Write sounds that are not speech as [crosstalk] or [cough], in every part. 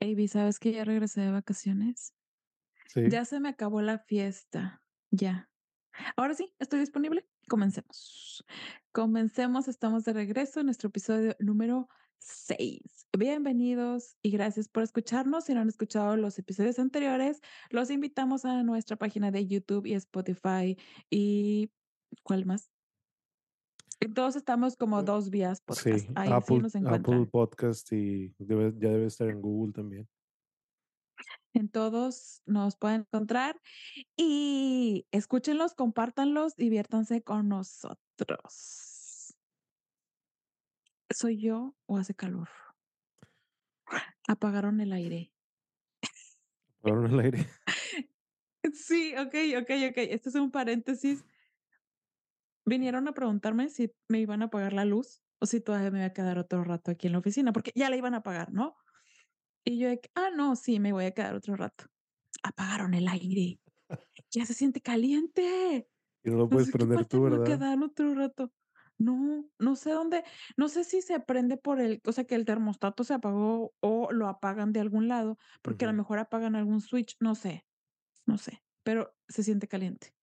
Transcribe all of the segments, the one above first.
Avi, ¿sabes que ya regresé de vacaciones? Sí. Ya se me acabó la fiesta, ya. Ahora sí, estoy disponible. Comencemos. Comencemos, estamos de regreso en nuestro episodio número 6. Bienvenidos y gracias por escucharnos. Si no han escuchado los episodios anteriores, los invitamos a nuestra página de YouTube y Spotify y ¿cuál más? En todos estamos como 2 vías podcast. sí, Ahí Apple nos Apple. Podcast y debe ya debe estar en Google también. En todos nos pueden encontrar y escúchenlos, compártanlos, diviértanse con nosotros. ¿Soy yo o hace calor? Apagaron el aire. Apagaron el aire. [laughs] Sí, okey, okey, okey. Este es un paréntesis. Vinieron a preguntarme si me iban a apagar la luz o si todavía me iba a quedar otro rato aquí en la oficina, porque ya la iban a apagar, ¿no? Y yo "Ah, no, sí, me voy a quedar otro rato". Apagaron el aire. Ya se siente caliente. Y no lo No puedes sé qué prender tú, me voy a ¿verdad? quedar otro rato. No, no sé dónde, no sé si se prende por el, o sea, que el termostato se apagó o lo apagan de algún lado, porque a lo mejor apagan algún switch, no sé, no sé, pero se siente caliente.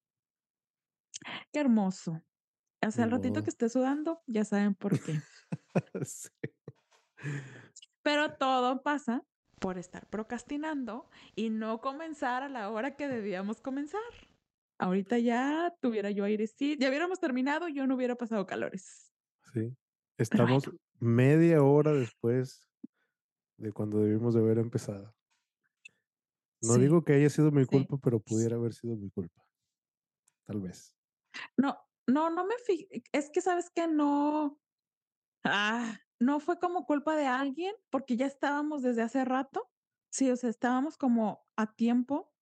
Qué hermoso. O sea, ratito que esté sudando, ya saben por qué. [laughs] Sí. Pero todo pasa por estar procrastinando y no comenzar a la hora que debíamos comenzar. Ahorita ya tuviera yo airecito, ya hubiéramos terminado, yo no hubiera pasado calores. Sí. Estamos bueno, media hora después de cuando debimos de haber empezado. No sí, digo que haya sido mi sí. culpa, pero pudiera haber sido mi culpa, tal vez. No, no, no me fi es que, ¿sabes qué? No, ah, no fue como culpa de alguien, porque ya estábamos desde hace rato. Sí, o sea, estábamos como a tiempo,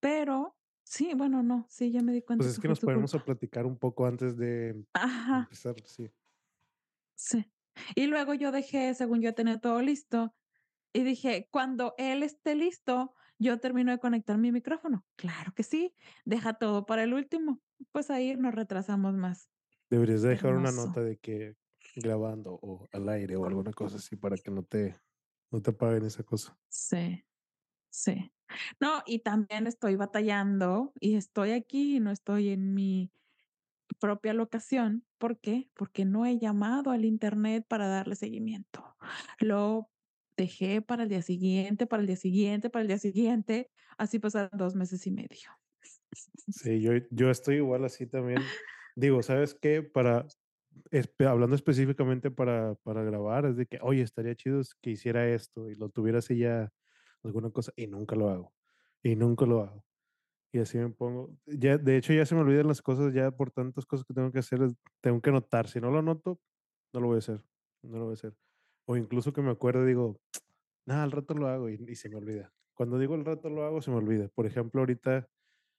pero sí, bueno, no, sí, ya me di Pues cuenta es que que nos ponemos a platicar un poco antes de Ajá, empezar, sí. sí. Y luego yo dejé, según yo tenía todo listo, y dije: "Cuando él esté listo, yo termino de conectar mi micrófono". Claro que sí, deja todo para el último. Pues ahí nos retrasamos más. Deberías de dejar una nota de que grabando o al aire o alguna cosa así para que no te no te paguen esa cosa. Sí. Sí. No, y también estoy batallando y estoy aquí, no estoy en mi propia locación. ¿Por qué? Porque no he llamado al Internet para darle seguimiento. Lo dejé para el día siguiente, para el día siguiente, para el día siguiente. Así pasaron 2 meses y medio. Sí, yo yo estoy igual así también. [laughs] Digo, ¿sabes qué? Para espe hablando específicamente para para grabar, es de que: "Oye, estaría chido que hiciera esto", y lo tuviera así ya alguna cosa, y nunca lo hago, y nunca lo hago. Y así me pongo ya, de hecho, ya se me olvidan las cosas, ya por tantas cosas que tengo que hacer, tengo que anotar, si no lo anoto, no lo voy a hacer, no lo voy a hacer. O incluso que me acuerde, digo: "No, al rato lo hago", y y se me olvida. Cuando digo al rato lo hago, se me olvida. Por ejemplo, ahorita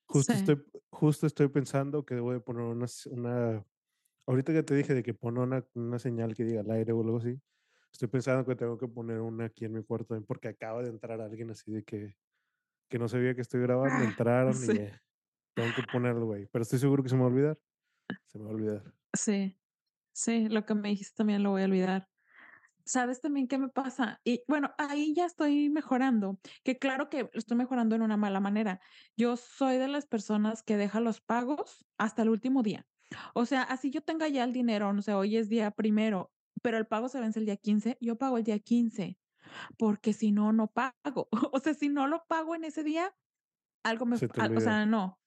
justo Sí. estoy justo estoy pensando que debo de poner una ahorita que te dije de que pone una una señal que diga al aire o algo así, estoy pensando que tengo que poner una aquí en mi cuarto también, porque acaba de entrar alguien así de que que no sabía que estoy grabando, Ah, entraron y, eh, tengo que ponerlo, güey, pero estoy seguro que se me va a olvidar, se me va a olvidar. sí, sí, lo que me dijiste también lo voy a olvidar. ¿Sabes también qué me pasa? Y bueno, ahí ya estoy mejorando, que claro que estoy mejorando en una mala manera. Yo soy de las personas que deja los pagos hasta el último día. O sea, así yo tenga ya el dinero, no sé, hoy es día primero, pero el pago se vence el día 15, yo pago el día 15, porque si no, no pago. [laughs] O sea, si no lo pago en ese día, algo me, Se o sea, no,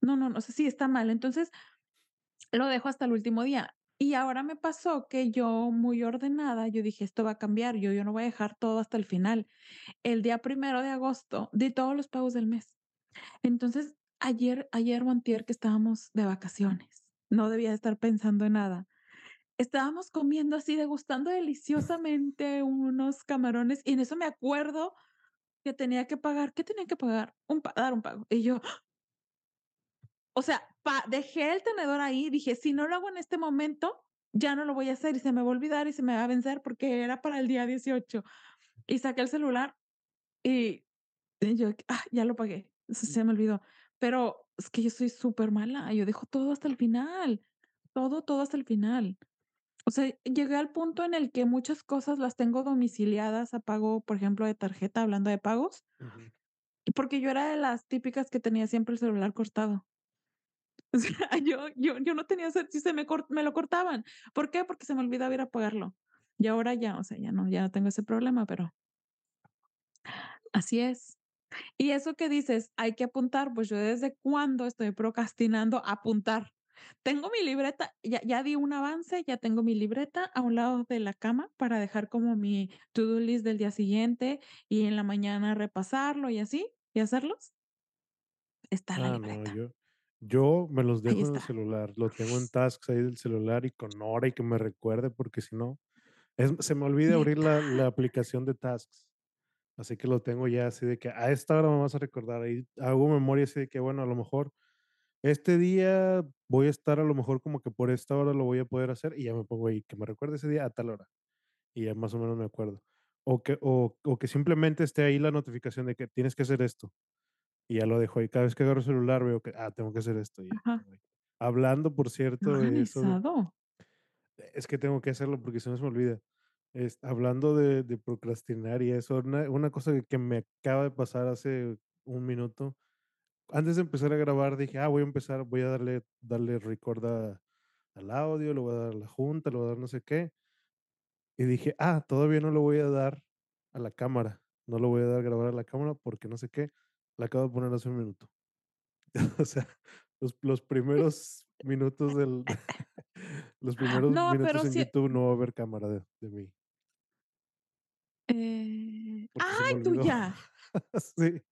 no, no, no, o sea, sí está mal. Entonces, lo dejo hasta el último día. Y ahora me pasó que yo, muy ordenada, yo dije: "Esto va a cambiar, yo yo no voy a dejar todo hasta el final". El día primero de agosto di todos los pagos del mes. Entonces, ayer ayer o antier que estábamos de vacaciones, no debía de estar pensando en nada. Estábamos comiendo así, degustando deliciosamente unos camarones, y en eso me acuerdo que tenía que pagar, ¿qué tenía que pagar? Un dar un pago. Y yo, O sea, pa dejé el tenedor ahí, dije: "Si no lo hago en este momento, ya no lo voy a hacer y se me va a olvidar y se me va a vencer", porque era para el día 18. Y saqué el celular y y yo, ah, ya lo pagué, se se me olvidó. Pero es que yo soy súper mala, yo dejo todo hasta el final, todo, todo hasta el final. O sea, llegué al punto en el que muchas cosas las tengo domiciliadas a pago, por ejemplo, de tarjeta, hablando de pagos, porque yo era de las típicas que tenía siempre el celular cortado. [laughs] O sea, yo yo yo no tenía ese si se me cor me lo cortaban, ¿por qué? Porque se me olvidaba ir a apagarlo. Y ahora ya, o sea, ya no ya no tengo ese problema, pero así es. Y eso que dices, hay que apuntar, pues yo desde cuándo estoy procrastinando apuntar. Tengo mi libreta, ya ya di un avance, ya tengo mi libreta a un lado de la cama para dejar como mi to do list del día siguiente y en la mañana repasarlo y así, y hacerlos. Está la Ah, no, libreta, yo yo me los dejo en el celular, lo tengo en [laughs] tasks ahí del celular y con hora y que me recuerde, porque si no, es se me olvida abrir la la aplicación de tasks, así que lo tengo ya así de que a esta hora me vas a recordar, ahí hago memoria así de que, bueno, a lo mejor este día voy a estar a lo mejor como que por esta hora lo voy a poder hacer y ya me pongo ahí, que me recuerde ese día a tal hora y ya más o menos me acuerdo. O que o o que simplemente esté ahí la notificación de que tienes que hacer esto. Y ya lo dejo ahí. Cada vez que agarro el celular veo que, ah, tengo que hacer esto, y. Hablando, por ¿no cierto, de eso, organizado? es que tengo que hacerlo porque si no se me olvida. Es, hablando de, de procrastinar y eso, una, una cosa que, que me acaba de pasar hace un minuto. Antes de empezar a grabar, dije, ah, voy a empezar, voy a darle, darle record a- al audio, le voy a dar a la junta, le voy a dar no sé qué. Y dije, ah, todavía no lo voy a dar a la cámara. No lo voy a dar a grabar a la cámara porque no sé qué. La acabo de poner hace un minuto. [laughs] O sea, los los primeros minutos del [laughs] los [laughs] primeros No, minutos en YouTube no va a haber cámara de de mí, eh, ¡ay, tuya! Sí,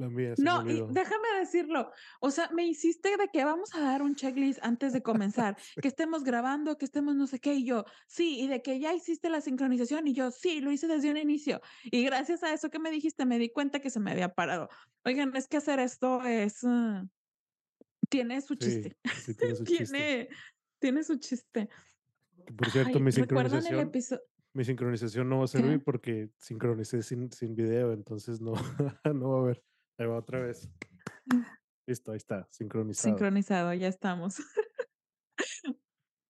la mía se me No, y déjame decirlo, o sea, me hiciste de que vamos a dar un checklist antes de comenzar, [laughs] que estemos grabando, que estemos no sé qué, y yo, sí, y de que ya hiciste la sincronización, y yo, sí, lo hice desde un inicio. Y gracias a eso que me dijiste, me di cuenta que se me había parado. Oigan, es que hacer esto es, tiene su chiste, sí tiene [laughs] su chiste. tiene, tiene su chiste. Por cierto, Ay, mi ¿recuerdan el sincronización episodio? mi sincronización no va a ¿Qué? servir porque sincronicé sin sin video, entonces no [laughs] no va a haber. Ahí va otra vez. [laughs] Listo, ahí está, sincronizado. Sincronizado, ya estamos. [laughs]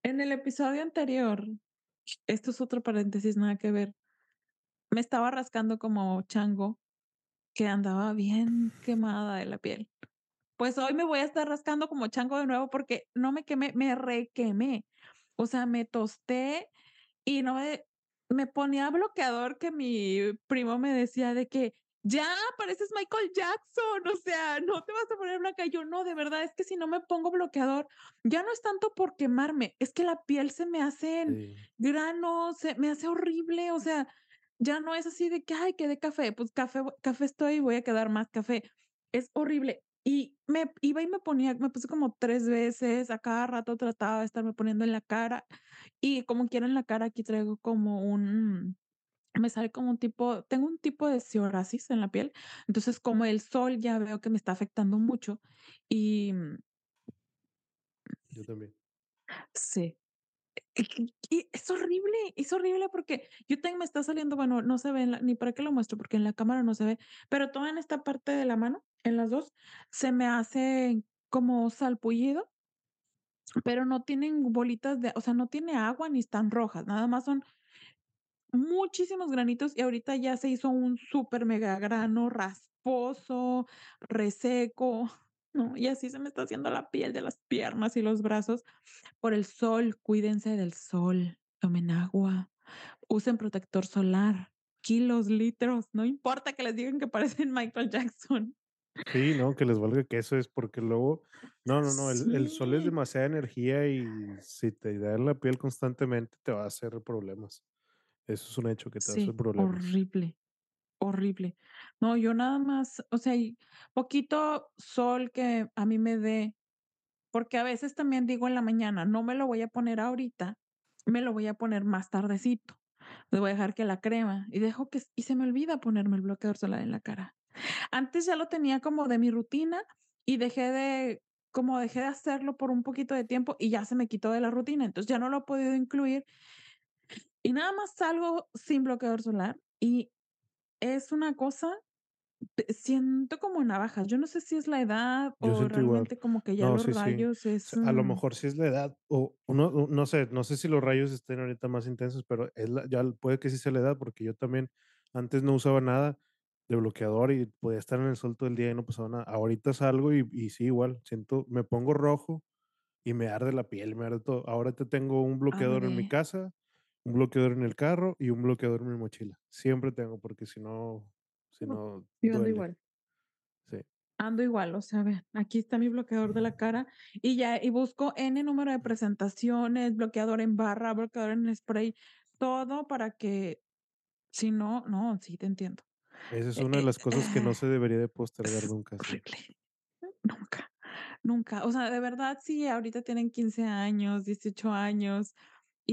En el episodio anterior, esto es otro paréntesis, nada que ver. Me estaba rascando como chango, que andaba bien quemada de la piel. Pues hoy me voy a estar rascando como chango de nuevo porque no me quemé, me requemé. O sea, me tosté y no me me ponía bloqueador que mi primo me decía de que: "Ya, pareces Michael Jackson, o sea, no te vas a poner blanca". Yo: "No, de verdad, es que si no me pongo bloqueador, ya no es tanto por quemarme, es que la piel se me hacen Sí, granos, se me hace horrible". O sea, ya no es así de que: "Ay, quedé café", pues café café estoy, voy a quedar más café. Es horrible. Y me iba y me ponía me puse como 3 veces, a cada rato trataba de estarme poniendo en la cara, y como quiera en la cara aquí traigo como un me sale como un tipo tengo un tipo de psoriasis en la piel, entonces, como el sol ya veo que me está afectando mucho, y, mm, yo también. sí, y y es horrible, es horrible porque yo tengo me está saliendo, bueno, no se ve la ni para qué lo muestro, porque en la cámara no se ve, pero toda en esta parte de la mano, en las 2 se me hace como salpullido, pero no tienen bolitas de o sea, no tiene agua ni están rojas, nada más son Muchísimos granitos y ahorita ya se hizo un súper mega grano rasposo, reseco, [laughs] ¿no? Y así se me está haciendo la piel de las piernas y los brazos por el sol. Cuídense del sol, tomen agua, usen protector solar, kilos, litros, no importa que les digan que parecen Michael Jackson. Sí, no, que les valga que eso es porque luego, no, no, no, el, el sol es demasiada energía y si te da en la piel constantemente te va a hacer problemas. Eso es un hecho que te sí, problemas. horrible, horrible. No, yo nada más, o sea, poquito sol que a mí me dé Porque a veces también digo en la mañana, no me lo voy a poner ahorita, me lo voy a poner más tardecito. Le voy a dejar que la crema y dejo que y se me olvida ponerme el bloqueador solar en la cara. Antes ya lo tenía como de mi rutina y dejé de como dejé de hacerlo por un poquito de tiempo y ya se me quitó de la rutina, entonces ya no lo he podido incluir y nada más salgo sin bloqueador solar y es una cosa Te siento como navajas. Yo no sé si es la edad Yo o siento igual. realmente como que ya No, los sí, sí. rayos O es, a lo mejor sí es la edad o o no sé, no sé si los rayos estén ahorita más intensos, pero es la ya puede que sí sea la edad, porque yo también antes no usaba nada de bloqueador y podía estar en el sol todo el día y no pasaba nada. Ahorita salgo y y sí, igual, siento me pongo rojo y me arde la piel, me arde todo. Ahorita tengo un bloqueador en mi casa, un bloqueador en el carro y un bloqueador en mi mochila. Siempre tengo, porque si no si no yo ando igual. Sí. Ando igual, o sea, vean, aquí está mi bloqueador de la cara y ya, y busco N número de presentaciones, bloqueador en barra, bloqueador en spray, todo para que, si no, no, sí te entiendo. Esa es Eh una de eh, las cosas que no eh, se debería de postergar nunca, sí. horrible. Nunca, nunca. O sea, de verdad, sí, ahorita tienen 15 años, 18 años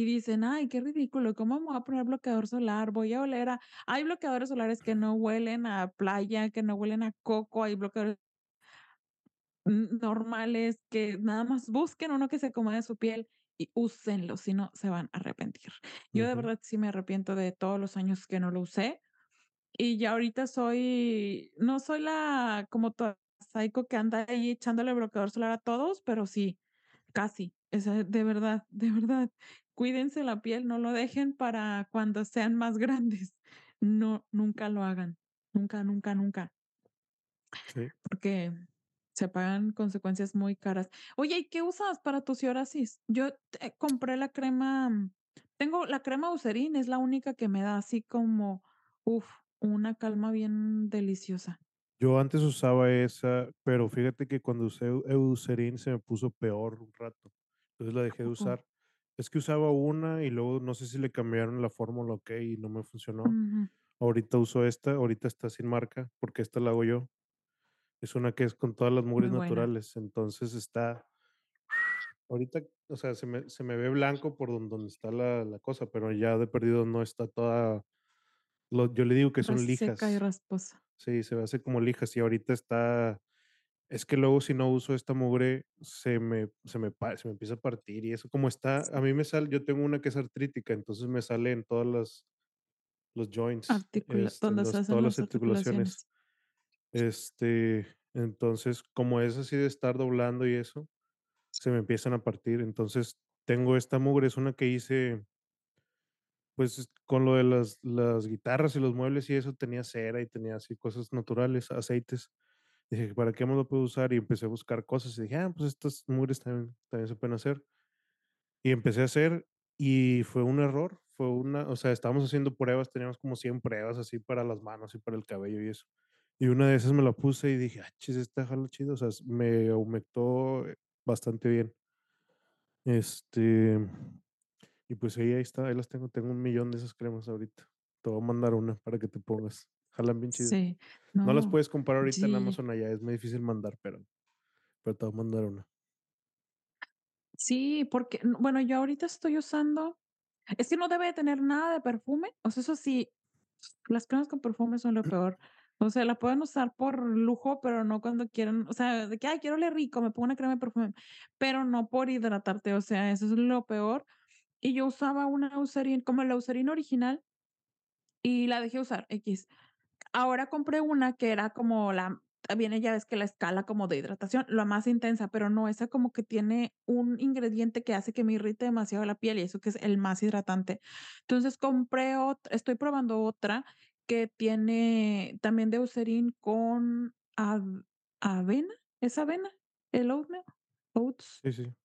y dicen: "Ay, qué ridículo, ¿cómo me voy a poner bloqueador solar? Voy a oler a" hay bloqueadores solares que no huelen a playa, que no huelen a coco, hay bloqueadores normales que nada más busquen uno que se acomode a su piel y úsenlo, si no, se van a arrepentir. Yo de Ujú. verdad sí me arrepiento de todos los años que no lo usé y ya ahorita soy no soy la como toda psycho que anda ahí echándole bloqueador solar a todos, pero sí, casi. Sea, de verdad, de verdad, cuídense la piel, no lo dejen para cuando sean más [laughs] grandes. No, nunca lo hagan. Nunca, nunca, nunca, Sí. porque se pagan consecuencias muy caras. Oye, ¿y qué usas para tu psoriasis? Yo, compré la crema, mm, tengo la crema Eucerin, es la única que me da así como, uf, una calma bien deliciosa. Yo antes usaba esa, pero fíjate que cuando usé Eu Eucerin se me puso peor un rato, entonces la ¿A dejé de usar. Es que usaba una y luego no sé si le cambiaron la fórmula o qué y no me funcionó. Ujú, Ahorita uso esta, ahorita está sin marca, porque esta la hago yo. Es una que es con todas las mugres muy buena. naturales, entonces está ahorita, o sea, se me se me ve blanco por don donde está la la cosa, pero ya de perdido no está toda lo yo le digo que son Reseca y lijas. rasposa. Sí, se me hace como lijas y ahorita está es que luego si no uso esta mugre se me se me se me empieza a partir y eso como está a mí me sale yo tengo una que es artrítica, entonces me sale en todas las los joints, Articula este, los todas las articulaciones. articulaciones. Este, entonces, como es así de estar doblando y eso, se me empiezan a partir. Entonces, tengo esta mugre, es una que hice, pues, es- con lo de las las guitarras y los muebles y eso, tenía cera y tenía así cosas naturales, aceites. Dije: "¿Para qué más lo puedo usar?". Y empecé a buscar cosas y dije: "Ah, pues estas mugres también también se pueden hacer". Y empecé a hacer, y fue un error, fue una o sea, estábamos haciendo pruebas, teníamos como 100 pruebas así para las manos y para el cabello y eso. Y una de esas me la puse y dije: "Ah, chis, esta jala chido", o sea, me aumentó, eh, bastante bien. Este, y pues sí, ahí está, ahí las tengo, tengo un millón de esas cremas ahorita. Te voy a mandar una para que te pongas, jalan bien chido. Sí, No las puedes comprar ahorita en. Amazon allá, es muy difícil mandar, pero pero te voy a mandar una. Sí, porque, bueno, yo ahorita estoy usando es que no debe de tener nada de perfume, o sea, eso sí, las cremas con perfume son lo peor. O sea, la pueden usar por lujo, pero no cuando quieran, o sea, de que: "Ay, quiero oler rico, me pongo una crema de perfume", pero no por hidratarte, o sea, eso es lo peor. Y yo usaba una Eucerin, como la Eucerin original, y la dejé usar, equis. Ahora compré una que era como la viene ya ves que la escala como de hidratación, la más intensa, pero no, esa como que tiene un ingrediente que hace que me irrite demasiado la piel y eso que es el más hidratante. Entonces compré ot estoy probando otra que tiene también de Eucerin con av avena, ¿es avena? ¿El oatmeal? Oats. Sí, sí,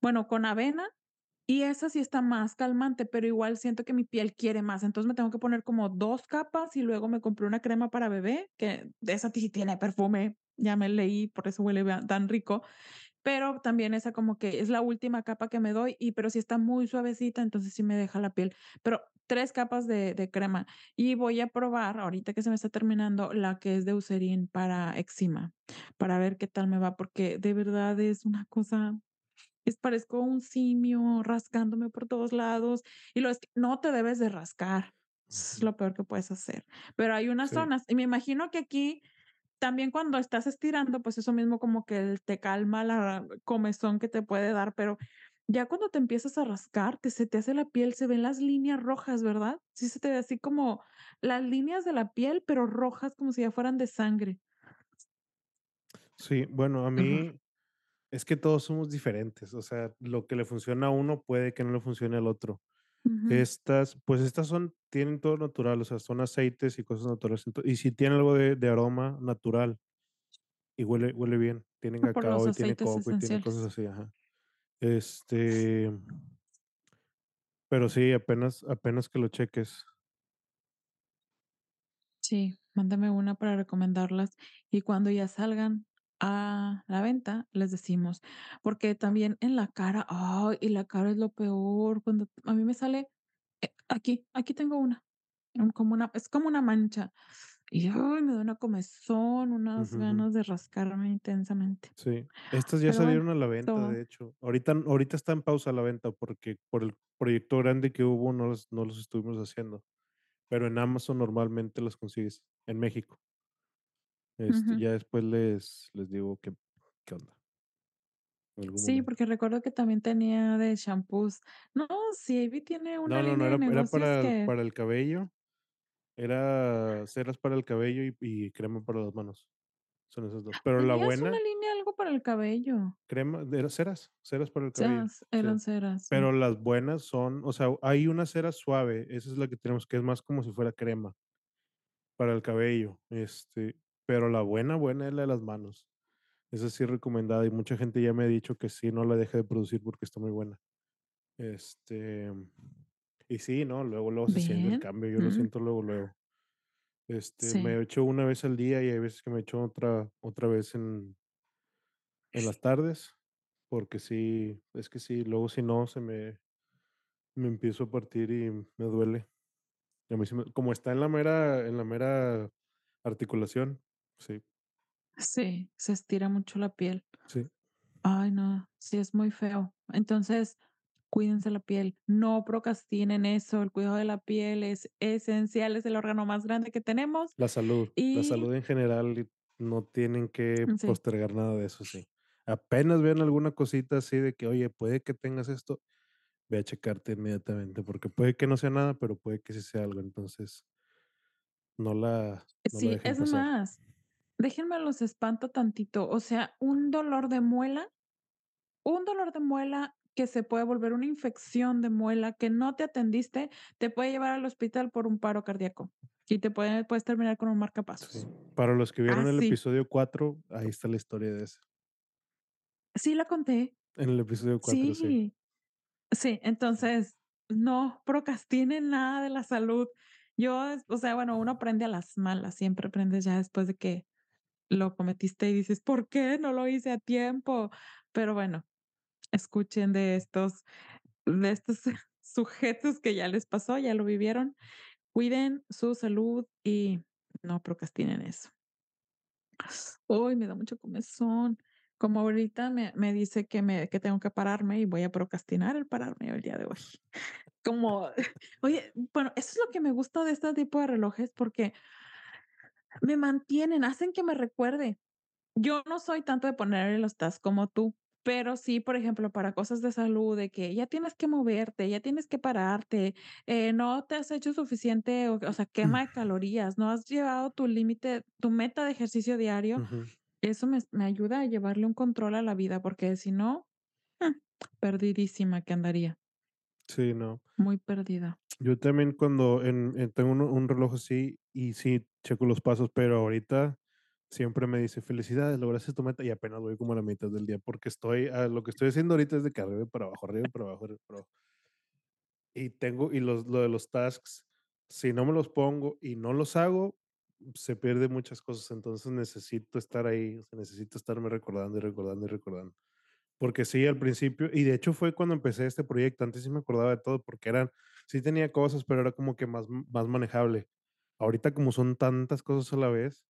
Bueno, con avena y esa sí está más calmante, pero igual siento que mi piel quiere más, entonces me tengo que poner como 2 capas y luego me compré una crema para bebé, que esa sí tiene perfume, ya me leí, por eso huele tan rico, pero también esa como que es la última capa que me doy y pero sí está muy suavecita, entonces sí me deja la piel, pero 3 capas de de crema y voy a probar, ahorita que se me está terminando, la que es de Eucerin para eczema, para ver qué tal me va, porque de verdad es una cosa es parezco un simio rascándome por todos lados, y lo es que no te debes de rascar, es lo peor que puedes hacer, pero hay unas sí, zonas, y me imagino que aquí también cuando estás estirando, pues eso mismo como que te calma la comezón que te puede dar, pero Ya cuando te empiezas a rascar, te se te hace la piel, se ven las líneas rojas, ¿verdad? Sí se te ve así como las líneas de la piel, pero rojas, como si ya fueran de sangre. Sí, bueno, a mí es que todos somos diferentes, o sea, lo que le funciona a uno puede que no le funcione al otro. Estas, pues estas son, tienen todo natural, o sea, son aceites y cosas naturales. Y si tiene algo de, de aroma natural y huele, huele bien, tiene Por los cacao y tiene coco y tiene cosas así, ajá. Este, pero sí, apenas, apenas que lo cheques. Sí, mándame una para recomendarlas y cuando ya salgan a la venta, les decimos, porque también en la cara, ay, y la cara es lo peor, cuando a mí me sale, eh, aquí, aquí tengo una, un- como una, es como una mancha y ay, me da una comezón, unas ganas de rascarme intensamente. Sí, estas ya Pero salieron a la venta, todo. de hecho. Ahorita, ahorita está en pausa la venta porque por el proyecto grande que hubo no los, no los estuvimos haciendo. Pero en Amazon normalmente los consigues en México. Este, ya después les, les digo qué, qué onda Sí, momento. porque recuerdo que también tenía de shampoos. No, sí, Ivy tiene una No, no, no, línea de era, era para que para el cabello, era ceras para el cabello y, y crema para las manos. Son esas dos. Pero la Tenías una buena, línea algo para el cabello. crema, era ceras, ceras para el cabello, sí. eran ceras, sí. Pero las buenas son, o sea, hay una cera suave, esa es la que tenemos, que es más como si fuera crema para el cabello, este, pero la buena, buena es la de las manos. Esa sí es recomendada y mucha gente ya me ha dicho que sí, no la deje de producir porque está muy buena. Este, y sí, ¿no? Luego, luego se siente el Bien. cambio, yo lo Mm, siento luego, luego. Este, sí. me echo una vez al día y hay veces que me echo otra, otra vez en, en las tardes, porque sí, es que sí, luego si no, se me, me empiezo a partir y me duele. Y a mí sí me- como está en la mera, en la mera articulación, sí, Sí, se estira mucho la piel. sí, Ay, no, sí es muy feo. Entonces, cuídense la piel. No procrastinen eso. El cuidado de la piel es esencial, es el órgano más grande que tenemos. la salud, la salud en general, no tienen que sí, postergar nada de eso, sí. Apenas vean alguna cosita así de que, oye, puede que tengas esto, ve a checarte inmediatamente, porque puede que no sea nada, pero puede que sí sea algo, entonces no la, no la sí, dejen es pasar. más, déjenme los espanto tantito. O sea, un dolor de muela Un dolor de muela que se puede volver una infección de muela que no te atendiste, te puede llevar al hospital por un paro cardíaco y te puede puedes terminar con un Sí. marcapasos. Para los que vieron el episodio 4 ahí está la historia de eso. Sí, la conté. En el episodio 4 sí. Sí, sí. Entonces, no procrastinen nada de la salud. Yo, o sea, bueno, uno aprende a las malas, siempre aprendes ya después de que lo cometiste y dices: "¿Por qué no lo hice a tiempo?". Pero bueno, escuchen de estos de estos [laughs] sujetos que ya les pasó, ya lo vivieron. Cuiden su salud y no procrastinen eso. Uy, me da mucho comezón. Como ahorita me, me dice que, me, que tengo que pararme y voy a procrastinar el pararme el día de hoy. [laughs] Como, oye, bueno, eso es lo que me gusta de este tipo de relojes porque me mantienen, hacen que me recuerde. Yo no soy tanto de ponerle los tasks como tú, pero sí, por ejemplo, para cosas de salud, de que ya tienes que moverte, ya tienes que pararte, eh, no te has hecho suficiente, o, o sea, quema de calorías, no has llevado tu límite, tu meta de ejercicio diario, eso me, me ayuda a llevarle un control a la vida, porque si no, mm, perdidísima que andaría, Sí, no. muy perdida. Yo también cuando en, en- tengo uno- un reloj así y sí checo los pasos, pero ahorita siempre me dice felicidades, lograste tu meta y apenas voy como a la mitad del día porque estoy, ah, lo que estoy haciendo ahorita es de que arriba para abajo, arriba para abajo, arriba para abajo. Y tengo, y los, lo de los tasks, si no me los pongo y no los hago, se pierde muchas cosas, entonces necesito estar ahí, o sea, necesito estarme recordando y recordando y recordando. Porque sí, al principio, y de hecho fue cuando empecé este proyecto, antes sí me acordaba de todo, porque eran, sí tenía cosas, pero era como que más, más manejable. Ahorita como son tantas cosas a la vez,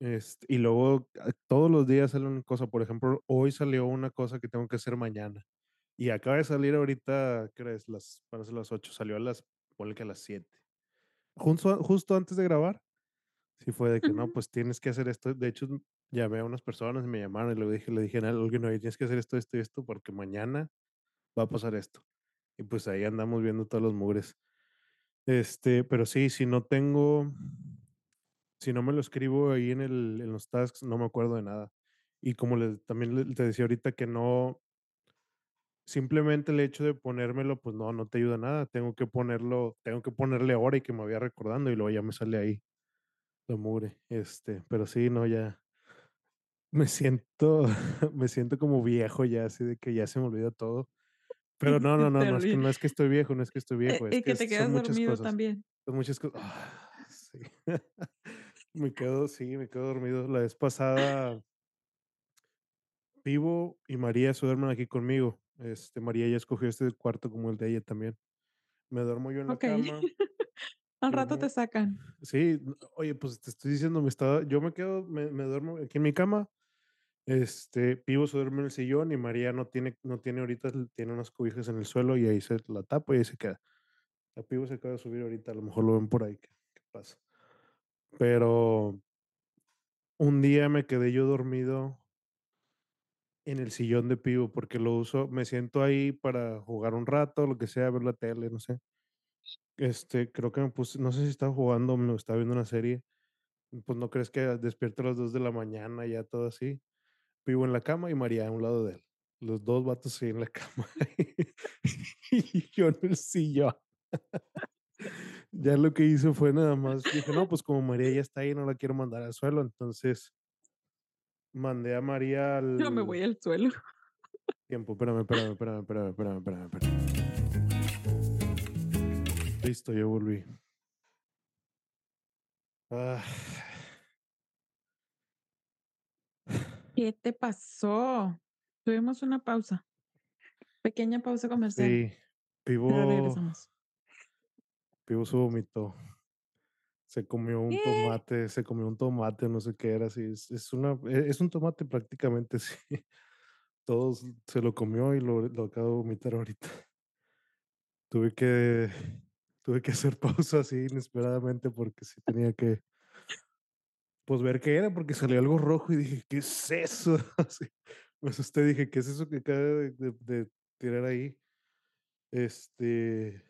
este, y luego ah, todos los días sale una cosa, por ejemplo, hoy salió una cosa que tengo que hacer mañana, y acaba de salir ahorita, ¿qué es? Las, ser las 8 salió a las, ponle que a las 7. Justo, justo antes de grabar, sí fue de que no, pues tienes que hacer esto. De hecho, llamé a unas personas y me llamaron y le dije, le dije a alguien, oye, tienes que hacer esto, esto y esto, porque mañana va a pasar esto. Y pues ahí andamos viendo todos los mugres. Este, pero sí, si no tengo, si no me lo escribo ahí en el, en los tasks, no me acuerdo de nada. Y como también te decía ahorita que no, simplemente el hecho de ponérmelo, pues no, no te ayuda nada. Tengo que ponerlo, tengo que ponerle ahora y que me vaya recordando y luego ya me sale ahí la mugre. Este, pero sí, no, ya me siento, [laughs] me siento como viejo ya, así de que ya se me olvida todo. Pero [laughs] no, no, no, no es que no es que estoy viejo, no es que estoy viejo, es y que que te quedas dormido cosas. también. Son muchas cosas. sí. [laughs] Me quedo, sí, me quedo dormido. La vez pasada, Vivo y María se duermen aquí conmigo. Este, María ya escogió este cuarto como el de ella también. Me duermo yo en la Okey. cama [laughs] Al rato te sacan. sí, oye, pues te estoy diciendo, me estaba, yo me quedo, me, me duermo aquí en mi cama. Este, Vivo se duerme en el sillón y María no tiene, no tiene ahorita, tiene unas cobijas en el suelo y ahí se la tapa y ahí se queda. La Pivo se acaba de subir ahorita, a lo mejor lo ven por ahí, ¿qué, qué pasa? Pero un día me quedé yo dormido en el sillón de Pivo porque lo uso, me siento ahí para jugar un rato, lo que sea, ver la tele, no sé. Este, creo que me puse, no sé si estaba jugando o estaba viendo una serie. Pues no crees que despierto a las 2 de la mañana, ya todo así. Pivo en la cama y María a un lado de él. Los dos vatos ahí en la [laughs] cama y yo en el sillón. Ya lo que hice fue nada más, dije, no, pues como María ya está ahí, no la quiero mandar al suelo, entonces mandé a María Yo me al voy al suelo. tiempo, espérame, espérame, espérame, espérame, espérame, espérame, espérame. Listo, yo volví. Ah, ¿Qué te pasó? Tuvimos una pausa, pequeña pausa comercial, sí, pero Pivo, regresamos. Pivo se vomitó. Se comió un ¿Qué? tomate, se comió un tomate, no sé qué era, así, es, es una, e- es un tomate prácticamente, [laughs] sí. Todos se lo comió y lo, lo acabo de vomitar ahorita. Tuve que, tuve que hacer [laughs] pausa así inesperadamente porque sí tenía que, pues ver qué era, porque salió algo rojo y dije, ¿qué es eso? [laughs] Así, me asusté, dije, ¿qué es eso que acaba de, de- de tirar ahí? Este,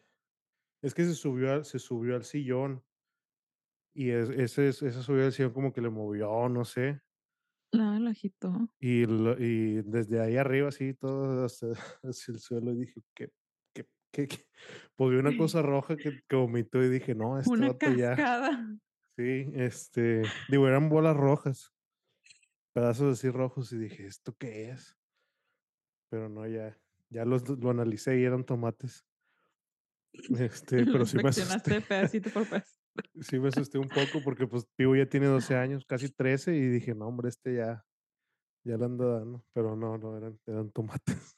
es que se subió, al- se subió al sillón y es- ese, es- ese subió al sillón como que le movió, no sé. Ah, lo agitó. Y, lo- y desde ahí arriba, así, todo hasta, [laughs] hacia el suelo, dije, ¿qué, qué, qué, qué? Pues vi una [laughs] cosa roja que, que vomitó y dije, no, este Una ya. Sí, este, digo, eran bolas rojas, pedazos así rojos y dije, ¿esto qué es? Pero no, ya, ya los, lo analicé y eran tomates. [laughs] Este, pero sí me asusté, pedacito por pedacito. [laughs] sí me asusté un poco porque pues Pivo ya tiene 12 años, casi 13 y dije, no, hombre, este ya, ya le anda dando, pero no, no, eran, eran tomates.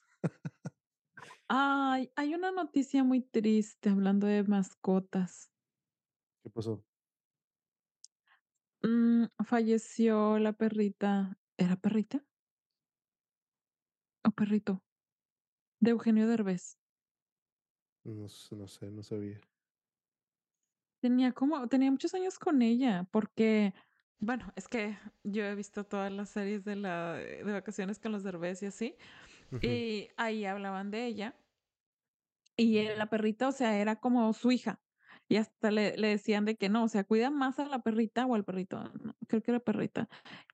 Ay, hay una noticia muy triste hablando de mascotas. ¿Qué pasó? Mm, falleció la perrita, ¿era perrita o perrito? De Eugenio Derbez. No, no sé, no sabía. Tenía como tenía muchos años con ella, porque, bueno, es que yo he visto todas las series de la de Vacaciones con los Derbez y así, y ahí hablaban de ella, y eh, la perrita, o sea, era como su hija, y hasta le le decían de que no, o sea, cuida más a la perrita o al perrito, no, creo que era perrita,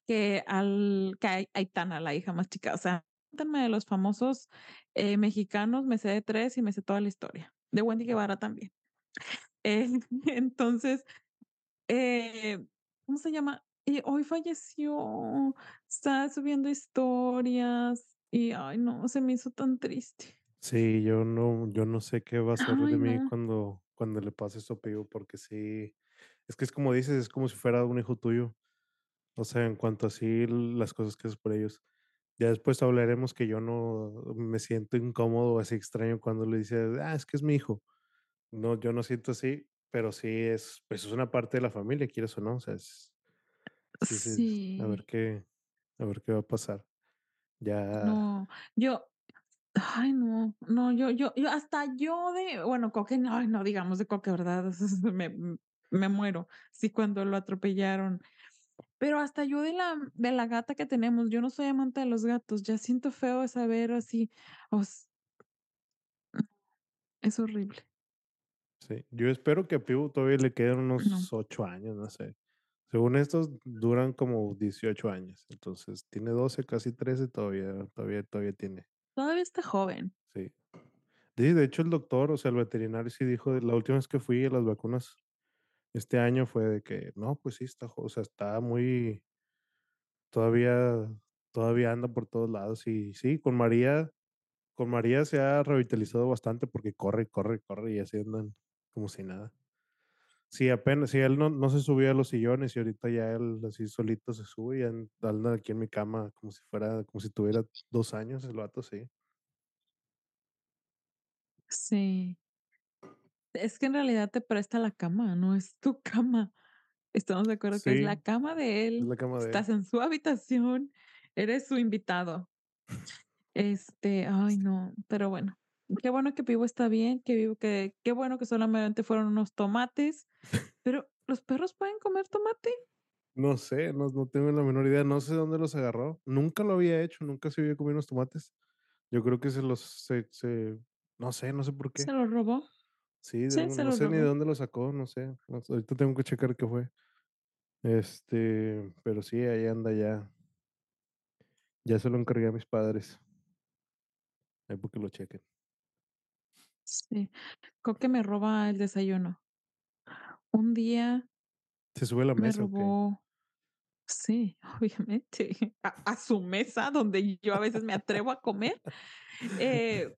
que al que a Aitana, la hija más chica, o sea, cuéntame de los famosos, eh, mexicanos, me sé de 3 y me sé toda la historia, de Wendy Guevara también. [laughs] Eh, entonces, eh, ¿cómo se llama? Y hoy falleció, estaba subiendo historias y, ay, no, se me hizo tan triste. Sí, yo no, yo no sé qué va a ser de mí cuando, cuando le pase eso a porque sí, es que es como dices, es como si fuera un hijo tuyo. O sea, en cuanto así las cosas que haces por ellos. Ya después hablaremos que yo no me siento incómodo o así extraño cuando le dices, ah, es que es mi hijo. No, yo no siento así, pero sí es, pues es una parte de la familia, quieres o no. O sea, es- sí, sí, a ver Sí, qué, a ver qué va a pasar. Ya, no, yo, ay, no, no, yo, yo, yo, hasta yo de, bueno, Coque, no, no digamos de Coque, ¿verdad? [laughs] Me, me muero, sí, cuando lo atropellaron. Pero hasta yo de la de la gata que tenemos, yo no soy amante de los gatos, ya siento feo de saber así, os Es horrible. Sí, yo espero que a Pibu todavía le queden No. unos 8 años, no sé. Según estos, duran como 18 años, entonces tiene 12, casi 13, todavía todavía todavía tiene. Todavía está joven. Sí. De hecho, el doctor, o sea, el veterinario sí dijo, la última vez que fui a las vacunas este año fue de que, no, pues sí, está, o sea, está muy todavía todavía anda por todos lados. Y sí, con María con María se ha revitalizado bastante porque corre, corre, corre y así andan como si nada. Sí, apenas, sí, él no no se subía a los sillones y ahorita ya él así solito se sube y an anda aquí en mi cama como si fuera como si tuviera 2 años el vato, sí. Sí. Es que en realidad te presta la cama, no es tu [laughs] cama. Estamos de acuerdo que es la cama de es él, la cama de él. estás en su habitación, eres su invitado. [laughs] Este, ay, no, pero bueno, qué bueno que Pivo está bien, que vivo que qué bueno que solamente fueron unos tomates, [laughs] pero, ¿los perros pueden comer tomate? No sé, no no tengo la menor idea, no sé dónde los agarró. Nunca lo había hecho, nunca se había comido unos tomates. Yo creo que se los se se no sé, no sé por qué. ¿Se los robó? Sí, de Sí, algún no sé ni de dónde lo sacó, no sé, ahorita tengo que checar qué fue. Este, pero sí, ahí anda ya. Ya se lo encargué a mis padres. Ahí para que lo chequen. Sí, creo que me roba el desayuno. Un día ¿Se sube a la me mesa o qué? robó sí, [laughs] obviamente, a a su mesa donde yo a veces me atrevo a comer, eh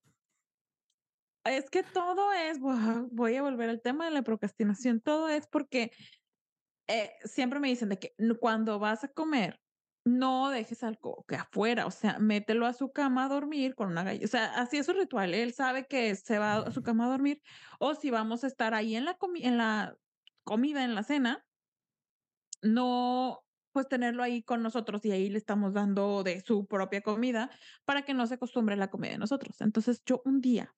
es que todo es voy a volver al tema de la procrastinación, todo es porque, eh, siempre me dicen de que: "N cuando vas a comer, no dejes algo que afuera, o sea, mételo a su cama a dormir con una galle", o sea, así es su ritual, él sabe que se va a su cama a dormir, o si vamos a estar ahí en la comi en la comida, en la cena no, pues, tenerlo ahí con nosotros, y ahí le estamos dando de su propia comida para que no se acostumbre a la comida de nosotros. Entonces, yo un día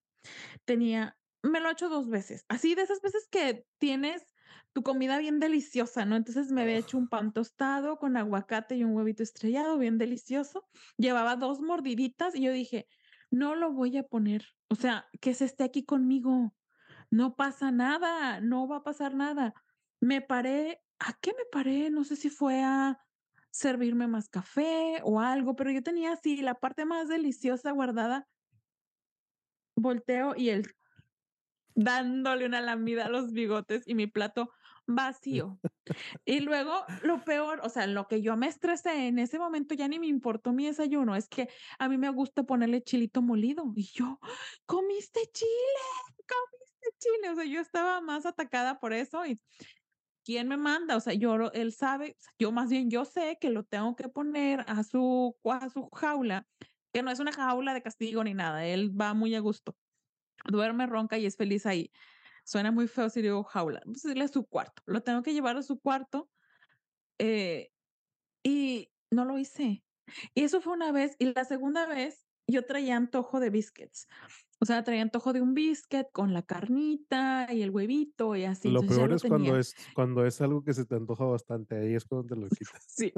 tenía me lo ha hecho 2 veces, así de esas veces que tienes tu comida bien deliciosa, ¿no? Entonces, me había hecho un pan tostado con aguacate y un huevito estrellado, bien delicioso. Llevaba 2 mordiditas y yo dije: "No lo voy a poner, o sea, que se esté aquí conmigo, no pasa nada, no va a pasar nada". Me paré, ¿a qué me paré? No sé si fue a servirme más café o algo, pero yo tenía así la parte más deliciosa guardada. Volteo y él dándole una lamida a los bigotes y mi plato vacío. Y luego, lo peor, o sea, lo que yo me estresé en ese momento, ya ni me importó mi desayuno, es que a mí me gusta ponerle chilito molido, y yo: "¿Comiste chile? ¿Comiste chile?". O sea, yo estaba más atacada por eso y, ¿quién me manda? O sea, yo él sabe, yo más bien, yo sé que lo tengo que poner a su a su jaula, que no es una jaula de castigo ni nada, él va muy a gusto. Duerme, ronca y es feliz ahí. Suena muy feo si digo jaula, vamos a su cuarto. Lo tengo que llevar a su cuarto, eh, y no lo hice. Y eso fue una vez, y la segunda vez yo traía antojo de biscuits. O sea, traía antojo de un biscuit con la carnita y el huevito y así, Lo entonces peor lo es cuando es cuando es algo que se te antoja bastante, ahí es cuando te lo [laughs] quitas. Sí.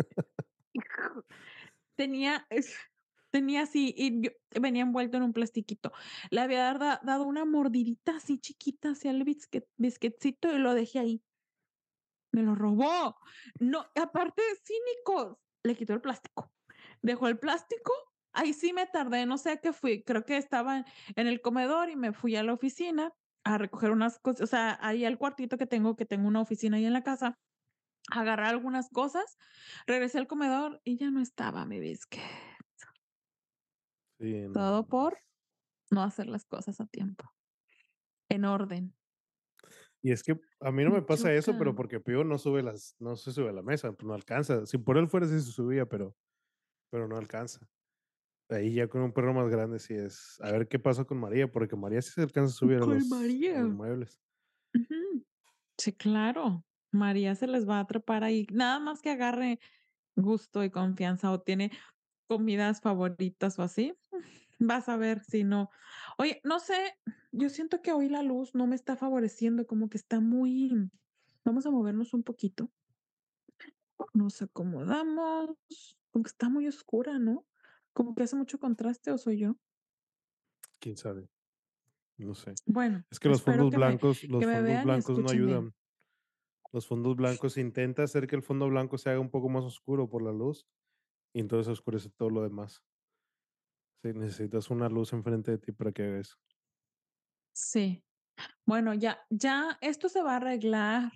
[laughs] Tenía tenía así, y yo venía envuelto en un plastiquito. Le había da dado una mordidita así chiquita hacia el biscuit biscuitcito y lo dejé ahí. Me lo robó. No, aparte de cínico, le quitó el plástico. Dejó el plástico, ahí sí me tardé, no sé a qué fui, creo que estaba en el comedor y me fui a la oficina a recoger unas cosas, o sea, ahí al cuartito que tengo, que tengo una oficina ahí en la casa, a agarrar algunas cosas, regresé al comedor y ya no estaba mi biscuit. Sí, no, Todo por no hacer las cosas a tiempo, en orden. Y es que a mí no Me me pasa eso, pero porque Pío no sube las no se sube a la mesa, pues, no alcanza. Si por él fuera, sí se subía, pero pero no alcanza. Ahí ya con un perro más grande sí es a ver qué pasa con María, porque María sí se alcanza a subir a los a los María. muebles. Sí, claro. María se les va a trepar ahí, nada más que agarre gusto y confianza, o tiene comidas favoritas o así, vas a ver si no. Oye, no sé, yo siento que hoy la luz no me está favoreciendo, como que está muy vamos a movernos un poquito. Nos acomodamos, como que está muy oscura, ¿no? Como que hace mucho contraste, ¿o soy yo? Quién sabe. No sé. Bueno, Es que los fondos que blancos los fondos blancos no ayudan. Los fondos blancos intenta hacer que el fondo blanco se haga un poco más oscuro por la luz, y entonces oscurece todo lo demás. Sí, necesitas una luz enfrente de ti para que eso. Sí. Bueno, ya ya esto se va a arreglar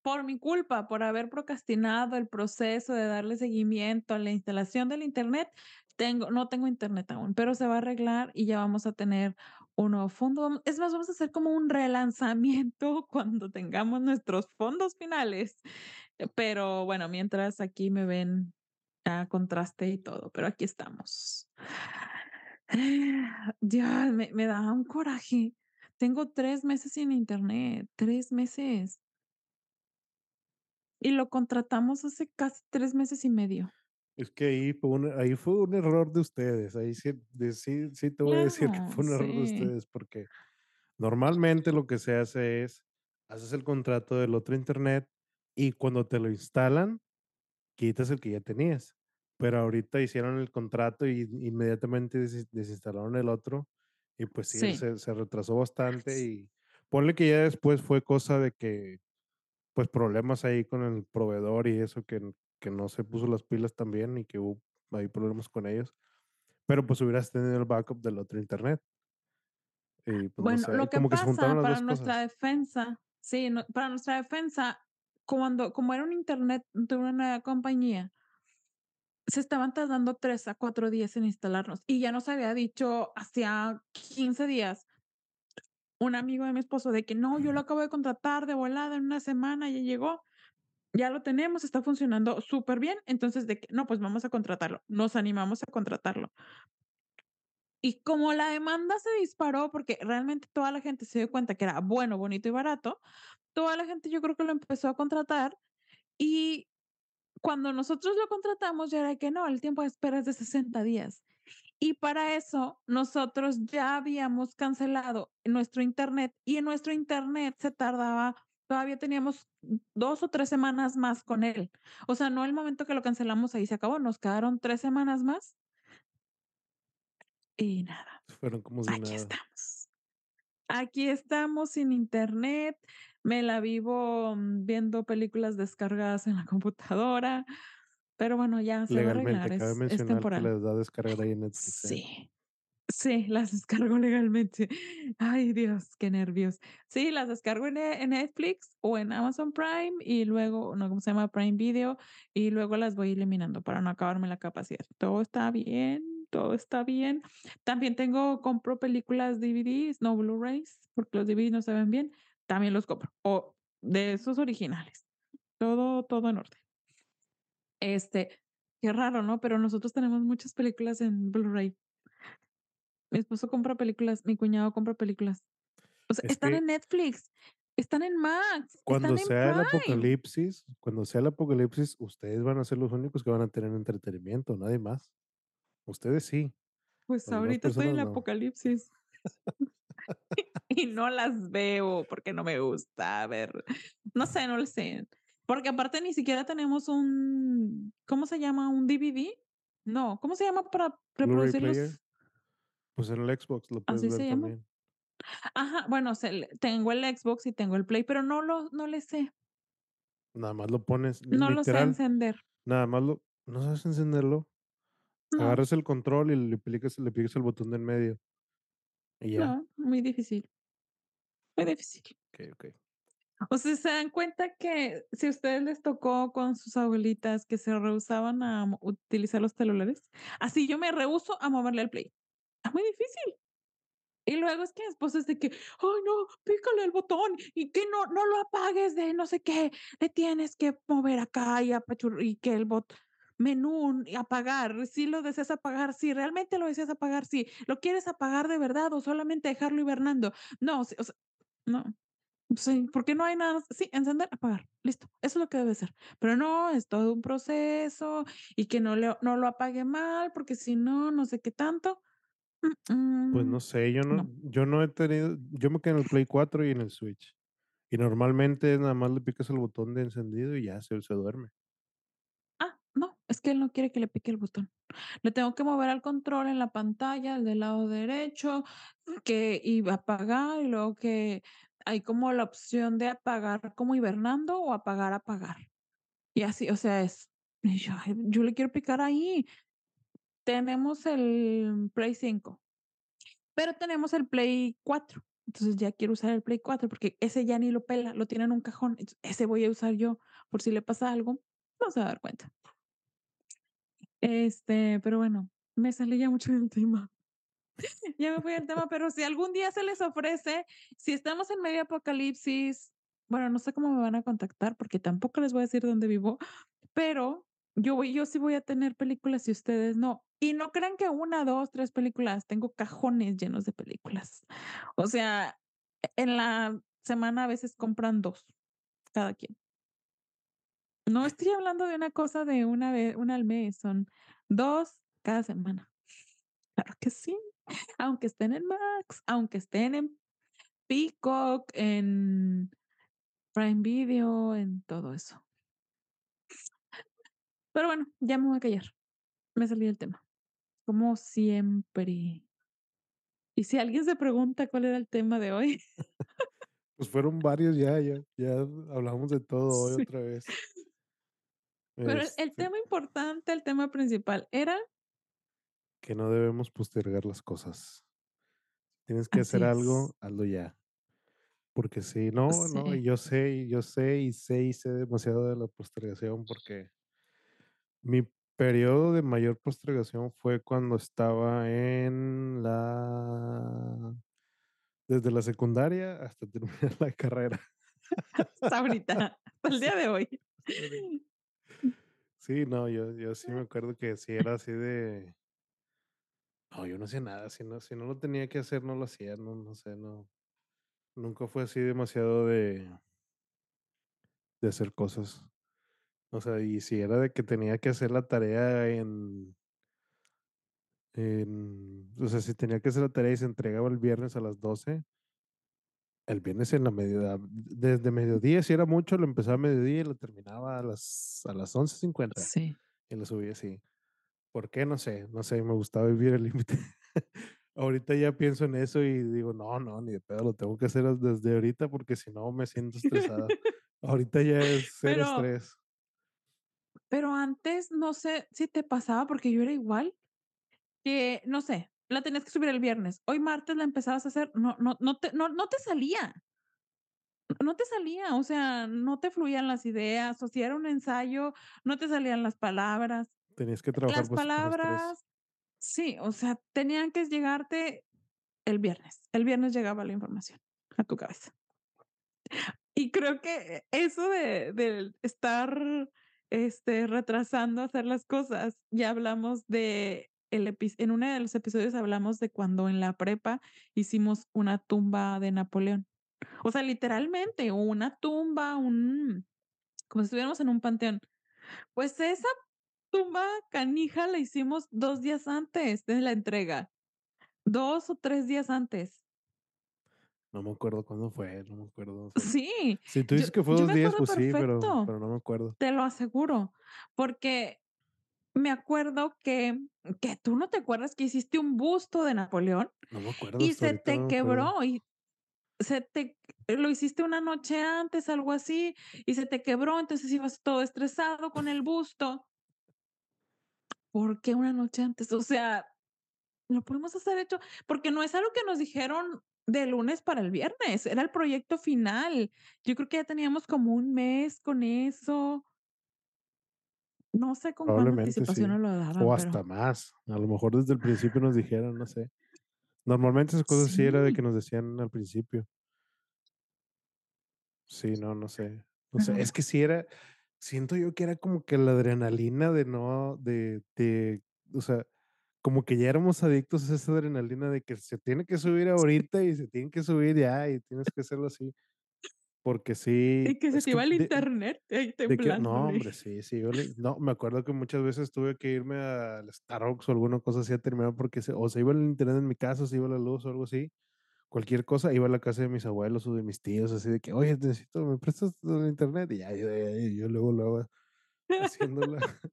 por mi culpa, por haber procrastinado el proceso de darle seguimiento a la instalación del Internet. Tengo no tengo Internet aún, pero se va a arreglar y ya vamos a tener un nuevo fondo. Es más, vamos a hacer como un relanzamiento [laughs] cuando tengamos nuestros fondos finales. Pero bueno, mientras aquí me ven a contraste y todo, pero aquí estamos. [sighs] Ya, me me da un coraje. Tengo 3 meses sin Internet, 3 meses. Y lo contratamos hace casi 3 meses y medio. Es que ahí fue un ahí fue un error de ustedes, ahí sí de sí sí te voy a decir que fue un error de ustedes, porque normalmente lo que se hace es, haces el contrato del otro Internet y cuando te lo instalan, quitas el que ya tenías. Pero ahorita hicieron el contrato y inmediatamente desis desinstalaron el otro y, pues sí, Sí. se se retrasó bastante y ponle que ya después fue cosa de que, pues, problemas ahí con el proveedor y eso que que no se puso las pilas tan bien y que hubo ahí problemas con ellos, pero, pues, hubieras tenido el backup del otro Internet. Y, pues, no Bueno, sé, ahí lo que como que se pasa para 2 nuestra cosas. defensa sí, no, para nuestra defensa, cuando como era un Internet de una nueva compañía se estaban tardando 3 a 4 días en instalarnos, y ya nos había dicho hacía 15 días un amigo de mi esposo de que: "No, yo lo acabo de contratar de volada en una semana, ya llegó, ya lo tenemos, está funcionando superbién", entonces de que: "No, pues vamos a contratarlo", nos animamos a contratarlo. Y como la demanda se disparó, porque realmente toda la gente se dio cuenta que era bueno, bonito y barato, toda la gente yo creo que lo empezó a contratar, y cuando nosotros lo contratamos ya era que: "No, el tiempo de espera es de 60 días", y para eso nosotros ya habíamos cancelado nuestro Internet, y en nuestro Internet se tardaba todavía teníamos 2 o 3 semanas más con él. O sea, no el momento que lo cancelamos ahí se acabó, nos quedaron 3 semanas más. Y nada, Fueron como si aquí nada. estamos. Aquí estamos sin Internet, me la vivo, mm, viendo películas descargadas en la computadora, pero bueno, ya se va a arreglar, Legalmente, cabe es es mencionar que temporal. les da a descargar ahí en Netflix, ¿eh? Sí, sí, las descargo legalmente. [laughs] Ay, Dios, qué nervios. Sí, las descargo en Ne en Netflix o en Amazon Prime y luego no, ¿cómo se llama? Prime Video, y luego las voy eliminando para no acabarme la capacidad. Todo está bien, todo está bien. También tengo compro películas DVDs, no Blu-rays, porque los DVDs no se ven bien, también los compro, o de esos originales. Todo todo en orden. Este, qué raro, ¿no? Pero nosotros tenemos muchas películas en Blu-ray. Mi esposo compra películas, mi cuñado compra películas. O sea, Es están en Netflix, están en Max, cuando están en sea el apocalipsis cuando sea el apocalipsis, ustedes van a ser los únicos que van a tener entretenimiento, nadie más. Ustedes sí, Pues las ahorita estoy en el no. apocalipsis. [laughs] [laughs] Y no las veo porque no me gusta ver, no sé, no lo sé, porque aparte ni siquiera tenemos un, ¿cómo se llama? ¿Un DVD? No, ¿cómo se llama para reproducirlos? Pues en el Xbox lo puedes ¿Así ver se llama? también. Ajá, bueno, tengo el Xbox y tengo el Play, pero no lo no le sé. Nada más lo pones, No lo sé encender. nada más lo ¿no sabes encenderlo? No. Agarras el control y le plicas le picas el botón de en medio. Y ya. No, muy difícil. Muy difícil. Okey, okey. O sea, ¿se dan cuenta que si a ustedes les tocó con sus abuelitas que se rehusaban a utilizar los celulares? Así yo me rehúso a moverle al Play. Es muy difícil. Y luego es que mi esposo es de que: "Ay, no, pícale al botón y que no no lo apagues de no sé qué, le tienes que mover acá y apachur y que el bot menú y apagar, ¿sí lo deseas apagar? Sí, ¿realmente lo deseas apagar? Sí, ¿lo quieres apagar de verdad o solamente dejarlo hibernando? No, o sea, no. Sí, porque no hay nada sí, encender, apagar, listo, eso es lo que debe ser. Pero no, es todo un proceso y que no le no lo apague mal, porque si no, no sé qué tanto. Mm, Pues mm, no sé, yo no no. yo no he tenido yo me quedé en el Play 4 y en el Switch. Y normalmente nada más le picas el botón de encendido y ya se se duerme. Es que él no quiere que le pique el botón. Le tengo que mover al control en la pantalla, el del lado derecho, que y apagar, y luego que hay como la opción de apagar como hibernando o apagar, apagar. Y así, o sea, es yo, yo le quiero picar ahí. Tenemos el Play 5, pero tenemos el Play 4. Entonces ya quiero usar el Play 4 porque ese ya ni lo pela, lo tiene en un cajón. Ese voy a usar yo por si le pasa algo, no se va a dar cuenta. Este, pero bueno, me salí ya mucho del tema. Ya me fui del tema, pero si algún día se les ofrece, si estamos en medio apocalipsis, bueno, no sé cómo me van a contactar porque tampoco les voy a decir dónde vivo, pero yo voy, yo sí voy a tener películas y ustedes no. Y no crean que una, dos, tres películas, tengo cajones llenos de películas. O sea, en la semana a veces compran dos, cada quien. No estoy hablando de una cosa de una vez, una al mes, son dos cada semana. Claro que sí. Aunque estén en Max, aunque estén en Peacock, en Prime Video, en todo eso. Pero bueno, ya me voy a callar. Me salí del tema. Como siempre. Y si alguien se pregunta cuál era el tema de hoy. [laughs] Pues fueron varios ya, ya, ya hablamos de todo hoy Sí. otra vez. Pero el- el Este, tema importante, el tema principal era que no debemos postergar las cosas. Tienes que hacer algo, es. hazlo ya. Porque si no, no, y yo sé, y yo sé, y sé, y sé demasiado de la postergación, porque mi periodo de mayor postergación fue cuando estaba en la... Desde la secundaria hasta [laughs] terminar la carrera. hasta ahorita, hasta el día de hoy. Sí, no, yo, yo sí me acuerdo que sí era así de... No, yo no hacía nada, si no, si no lo tenía que hacer, no lo hacía, no, no sé, no. Nunca fue así demasiado de, de hacer cosas. O sea, y si era de que tenía que hacer la tarea en, en, o sea, si tenía que hacer la tarea y se entregaba el viernes a las 12, el viernes en la mediodía, desde mediodía, si era mucho, lo empezaba a mediodía y lo terminaba a las, a las 11.50 Sí. y lo subía así. ¿Por qué? No sé, no sé, me gustaba vivir el límite. [laughs] ahorita ya pienso en eso y digo, no, no, ni de pedo, lo tengo que hacer desde ahorita porque si no me siento estresado. [laughs] ahorita ya es cero Pero estrés. pero antes, no sé si te pasaba, porque yo era igual, que, no sé, la tenías que subir el viernes. Hoy martes la empezabas a hacer, no no no te no no te salía. No te salía, o sea, no te fluían las ideas, o si era un ensayo, no te salían las palabras. Tenías que trabajar Las pues con estrés. palabras sí, o sea, tenían que llegarte el viernes. El viernes llegaba la información a tu cabeza. Y creo que eso de del estar, este, retrasando hacer las cosas, ya hablamos de el en uno de los episodios hablamos de cuando en la prepa hicimos una tumba de Napoleón. O sea, literalmente, una tumba, un como si estuviéramos en un panteón. Pues esa tumba canija la hicimos 2 días antes de la entrega, 2 o 3 días antes. No me acuerdo cuándo fue, no me acuerdo. o sea, Sí, si tú yo dices que fue yo 2 me días, pues sí, pero, perfecto. pero no me acuerdo. Te lo aseguro, porque me acuerdo que que tú no te acuerdas que hiciste un busto de Napoleón No me acuerdo, y se no te acuerdo. quebró y se te lo hiciste una noche antes, algo así, y se te quebró, entonces ibas todo estresado con el busto. ¿Por qué una noche antes? O sea, lo pudimos hacer hecho porque no es algo que nos dijeron de lunes para el viernes, era el proyecto final. Yo creo que ya teníamos como un mes con eso. No sé con cuánta anticipación sí. nos lo O daban, hasta pero más. A lo mejor desde el principio nos dijeron, no sé. Normalmente esas cosas sí era de que nos decían al principio. Sí, no, no sé. No sé. Es que sí era, siento yo que era como que la adrenalina de no, de, de, o sea, como que ya éramos adictos a esa adrenalina de que se tiene que subir ahorita y se tiene que subir ya y tienes que hacerlo así. Porque sí, y que se te iba el internet ahí de que, no, hombre, sí, sí. yo le- no, me acuerdo que muchas veces tuve que irme al Starbucks o alguna cosa así a terminar porque se, o se iba el internet en mi casa, se iba la luz o algo así. Cualquier cosa, iba a la casa de mis abuelos o de mis tíos, así de que, oye, necesito, ¿me prestas el internet? Y ya, yo, luego, luego haciéndola. [laughs] [laughs]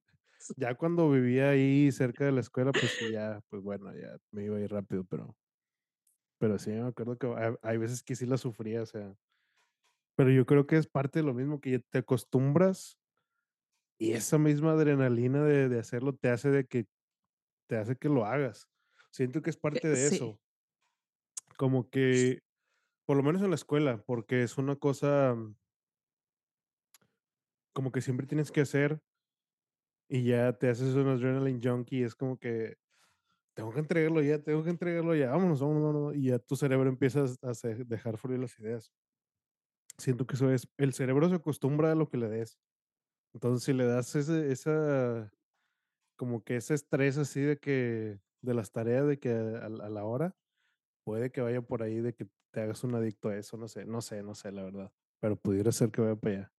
Ya cuando vivía ahí cerca de la escuela, pues ya, pues bueno, ya me iba a ir rápido, pero pero sí me acuerdo que ha hay veces que sí la sufría, o sea, pero yo creo que es parte de lo mismo que ya te acostumbras y esa misma adrenalina de de hacerlo te hace de que te hace que lo hagas. Siento que es Que parte de sí, eso, como que, por lo menos en la escuela, porque es una cosa como que siempre tienes que hacer y ya te haces un adrenaline junkie, es como que tengo que entregarlo ya, tengo que entregarlo ya, vámonos, vámonos, vámonos, y ya tu cerebro empieza a hacer dejar fluir las ideas. Siento que eso es, el cerebro se acostumbra a lo que le des. Entonces, si le das ese esa como que ese estrés así de que de las tareas de que a a la hora, puede que vaya por ahí de que te hagas un adicto a eso, no sé, no sé, no sé, la verdad, pero pudiera ser que vaya para allá.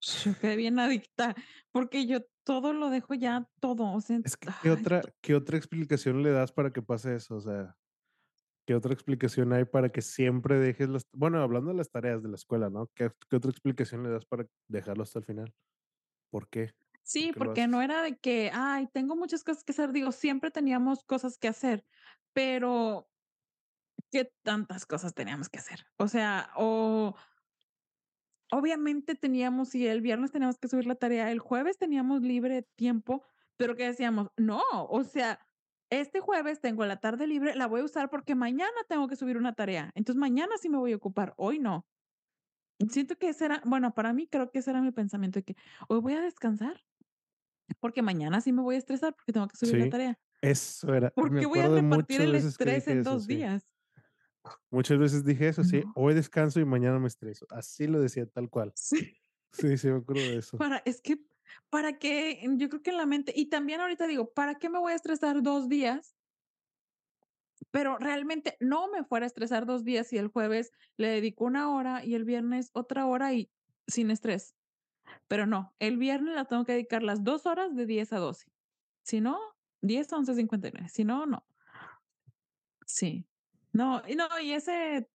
yo quedé bien adicta, porque yo todo lo dejo ya, todo, o sea, Es que, ¿qué ay, otra qué otra explicación le das para que pase eso? O sea, ¿qué otra explicación hay para que siempre dejes las bueno, hablando de las tareas de la escuela, ¿no? ¿Qué qué otra explicación le das para dejarlo hasta el final? ¿Por qué? ¿Por sí, qué lo porque no era de que, ay, tengo muchas cosas que hacer, digo, siempre teníamos cosas que hacer, pero ¿qué tantas cosas teníamos que hacer? O sea, o obviamente teníamos, si el viernes teníamos que subir la tarea, el jueves teníamos libre tiempo, pero que decíamos, no, o sea, este jueves tengo la tarde libre, la voy a usar porque mañana tengo que subir una tarea, entonces mañana sí me voy a ocupar, hoy no. Siento que ese era, bueno, para mí creo que ese era mi pensamiento de que hoy voy a descansar porque mañana sí me voy a estresar porque tengo que subir la Sí, tarea. eso era. ¿Por Me qué voy a repartir el estrés en eso, 2 sí. días? Muchas veces dije eso, sí, No, hoy descanso y mañana me estreso. Así lo decía tal cual. sí, Sí, sí, me acuerdo de [laughs] eso. para es que, ¿para qué? Yo creo que en la mente y también ahorita digo, ¿para qué me voy a estresar 2 días? Pero realmente no me fuera a estresar 2 días si el jueves le dedico una hora y el viernes otra hora y sin estrés. Pero no, el viernes la tengo que dedicar las 2 horas de 10 a 12. Si no, 10 a 11:59, si no, no. Sí. No, y no, y ese